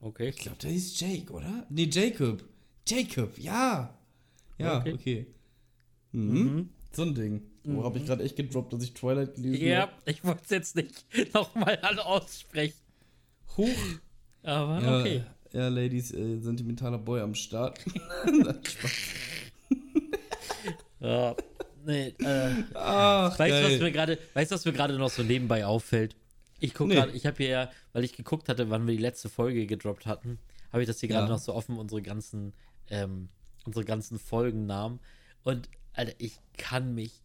okay. Ich glaube, der hieß Jake, oder? Nee, Jacob. Jacob, ja. Ja, Okay. okay. Mhm. So ein Ding. Wo habe ich gerade echt gedroppt, dass ich Twilight gelesen Ja, habe? ich wollte es jetzt nicht nochmal alle aussprechen. Huch. Aber Ja, okay. ja, Ladies, äh, sentimentaler Boy am Start. Spaß. Ja. Nee, äh, Ach, Weißt du, was geil. mir gerade, weißt du, was mir gerade noch so nebenbei auffällt? Ich gucke Nee. gerade, ich habe hier ja, weil ich geguckt hatte, wann wir die letzte Folge gedroppt hatten, habe ich das hier gerade Ja. noch so offen, unsere ganzen, ähm, unsere ganzen Folgennamen. Und Alter, ich kann mich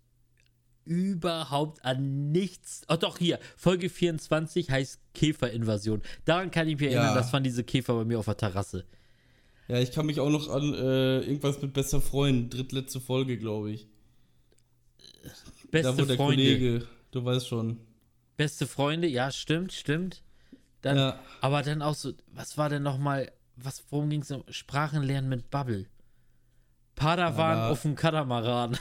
überhaupt an nichts. Oh doch, hier, Folge 24 heißt Käferinvasion. Daran kann ich mich Ja. erinnern, das waren diese Käfer bei mir auf der Terrasse. Ja, ich kann mich auch noch an äh, irgendwas mit bester Freund, drittletzte Folge, glaube ich. Beste da wo der Freunde. Kollege, du weißt schon. Beste Freunde, ja, stimmt, stimmt. Dann, Ja. Aber dann auch so, was war denn nochmal, was, worum ging es um? Sprachen lernen mit Bubble. Padawan Ja. auf dem Katamaran.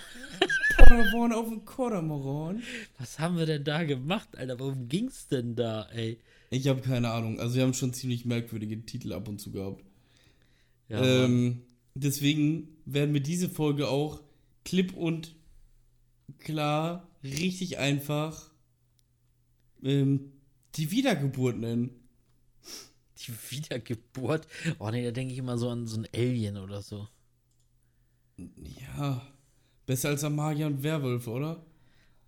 Padawan auf dem Kormoran. Was haben wir denn da gemacht, Alter? Worum ging's denn da, ey? Ich habe keine Ahnung. Also, wir haben schon ziemlich merkwürdige Titel ab und zu gehabt. Ja, ähm, deswegen werden wir diese Folge auch klipp und klar, richtig einfach ähm, die Wiedergeburt nennen. die Wiedergeburt. Oh nee, da denke ich immer so an so ein Alien oder so. Ja, besser als am Magier und Werwölfe, oder?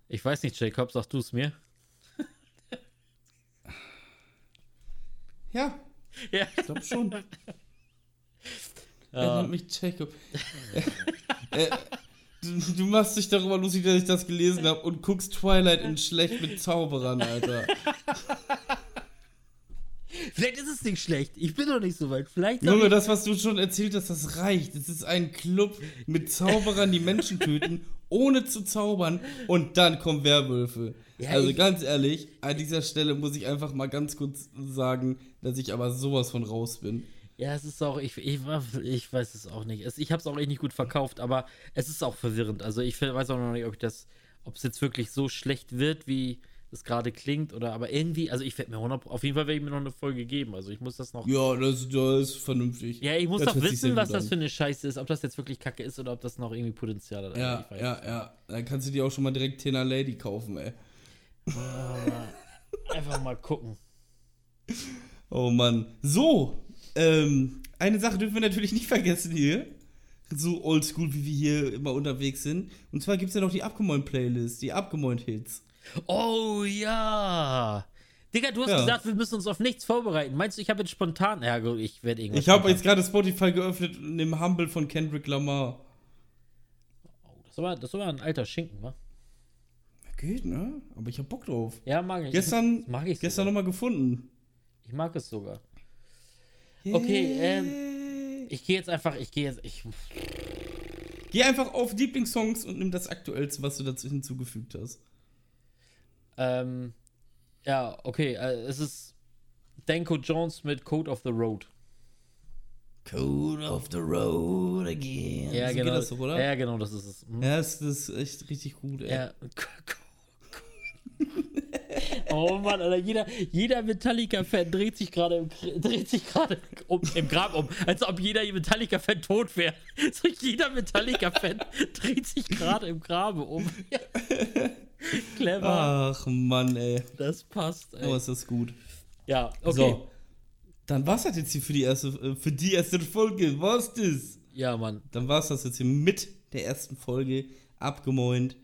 Ich weiß nicht, Jacob, sagst du es mir? Ja, Ja. ich glaube schon. Er Ja. nennt mich Jacob. äh, du, du machst dich darüber lustig, dass ich das gelesen habe und guckst Twilight in schlecht mit Zauberern, Alter. Vielleicht ist es nicht schlecht. Ich bin doch nicht so weit. Vielleicht Junge, das, was du schon erzählt hast, das reicht. Es ist ein Club mit Zauberern, die Menschen töten, ohne zu zaubern. Und dann kommen Werwölfe. Ja, also ganz ehrlich, an dieser Stelle muss ich einfach mal ganz kurz sagen, dass ich aber sowas von raus bin. Ja, es ist auch, ich, ich, ich weiß es auch nicht. Es, ich habe es auch echt nicht gut verkauft, aber es ist auch verwirrend. Also ich weiß auch noch nicht, ob ich das, ob es jetzt wirklich so schlecht wird, wie es gerade klingt oder aber irgendwie, also ich werde mir 100, auf jeden Fall werde ich mir noch eine Folge geben. Also ich muss das noch. Ja, das, das ist vernünftig. Ja, ich muss Das doch wissen, was das für eine Scheiße ist, ob das jetzt wirklich Kacke ist oder ob das noch irgendwie Potenzial hat. Ja, weiß ja, ja. Dann kannst du dir auch schon mal direkt Tena Lady kaufen, ey. Einfach mal gucken. Oh Mann. So, ähm, eine Sache dürfen wir natürlich nicht vergessen hier. So oldschool, wie wir hier immer unterwegs sind. Und zwar gibt es ja noch die Abgemoin-Playlist, die Abgemoin-Hits. Oh ja. Digga, du hast Ja. gesagt, wir müssen uns auf nichts vorbereiten. Meinst du, ich habe jetzt spontan. Ja, gut, ich werde irgendwas. Ich habe jetzt gerade Spotify geöffnet und im Humble von Kendrick Lamar. Das war, das war ein alter Schinken, wa? Geht, ne? Aber ich hab Bock drauf. Ja, mag ich. Gestern, mag ich gestern nochmal gefunden. Ich mag es sogar. Okay, ähm, Ich gehe jetzt einfach, ich gehe jetzt, ich, Geh einfach auf Lieblingssongs und nimm das Aktuellste, was du dazu hinzugefügt hast. ähm, ja, okay, äh, es ist Danko Jones mit Code of the Road. Code of the Road again. Ja, so genau. Geht das doch, oder? Ja, genau, das ist es. Hm. Ja, das ist echt richtig gut, ey. Ja. Oh Mann, Alter, jeder, jeder Metallica-Fan dreht sich gerade dreht sich gerade um, im Grab um, als ob jeder Metallica-Fan tot wäre. So jeder Metallica-Fan dreht sich gerade im Grabe um. Ja. Clever, Ach, Mann, ey. das passt. Ey. Oh, ist das gut. Ja, okay. So. Dann war's das jetzt hier für die erste, äh, für die erste Folge. War's das? Ja, Mann. Dann war's das jetzt hier mit der ersten Folge. Abgemoint.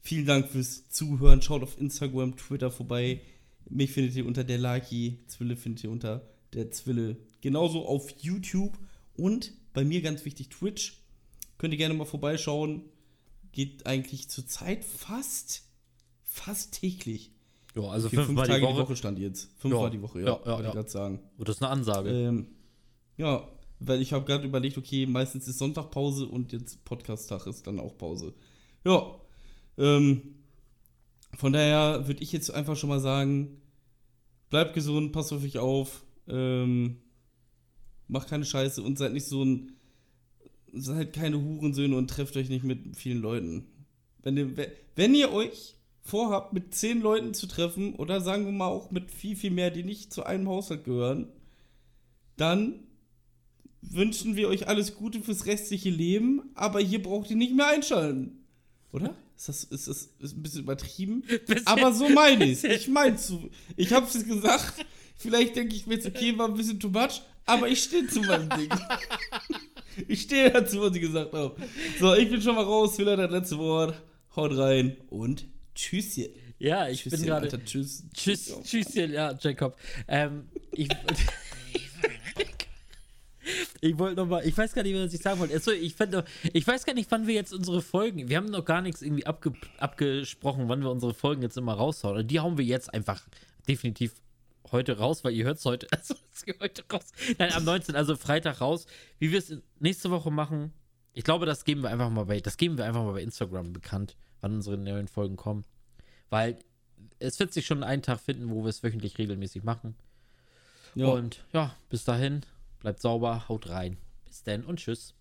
Vielen Dank fürs Zuhören. Schaut auf Instagram, Twitter vorbei. Mich findet ihr unter der Laki. Zwille findet ihr unter der Zwille. Genauso auf YouTube und bei mir ganz wichtig Twitch. Könnt ihr gerne mal vorbeischauen. Geht eigentlich zurzeit fast, fast täglich. Ja, also fünf fünfmal Tage die Woche. stand jetzt. Fünfmal Ja. die Woche, ja. Ja, ja, wollte ja. ich gerade sagen. Oh, das ist eine Ansage. Ähm, ja, weil ich habe gerade überlegt, okay, meistens ist Sonntag Pause und jetzt Podcast-Tag ist dann auch Pause. Ja, ähm, von daher würde ich jetzt einfach schon mal sagen, bleibt gesund, passt auf euch auf, ähm, macht keine Scheiße und seid nicht so ein, seid keine Hurensöhne und trefft euch nicht mit vielen Leuten. Wenn ihr, wenn ihr euch vorhabt, mit zehn Leuten zu treffen oder sagen wir mal auch mit viel, viel mehr, die nicht zu einem Haushalt gehören, dann wünschen wir euch alles Gute fürs restliche Leben, aber hier braucht ihr nicht mehr einschalten. Oder? Ist das, ist das ist ein bisschen übertrieben? Aber so meine ich Ich meine so. Ich hab's jetzt gesagt. Vielleicht denke ich mir jetzt, okay, war ein bisschen too much, aber ich stehe zu meinem Ding. Ich stehe dazu, was ich gesagt habe. So, ich bin schon mal raus. Will das letzte Wort. Haut rein und tschüsschen. ja, ich bin Tschüsschen, gerade. Alter, tschüss. Tschüss, tschüsschen, ja, Jacob. Ähm, ich. Ich wollte noch mal, ich weiß gar nicht, was ich sagen wollte. Achso, ich, fand ich weiß gar nicht, wann wir jetzt unsere Folgen, wir haben noch gar nichts irgendwie abge, abgesprochen, wann wir unsere Folgen jetzt immer raushauen. Und die hauen wir jetzt einfach definitiv heute raus, weil ihr hört es heute, also es geht heute raus. Nein, am 19., also Freitag raus. Wie wir es nächste Woche machen, ich glaube, das geben wir einfach mal bei, das geben wir einfach mal bei Instagram bekannt, wann unsere neuen Folgen kommen. Weil es wird sich schon einen Tag finden, wo wir es wöchentlich regelmäßig machen. Ja. Und ja, bis dahin, bleibt sauber, haut rein. Bis dann und tschüss.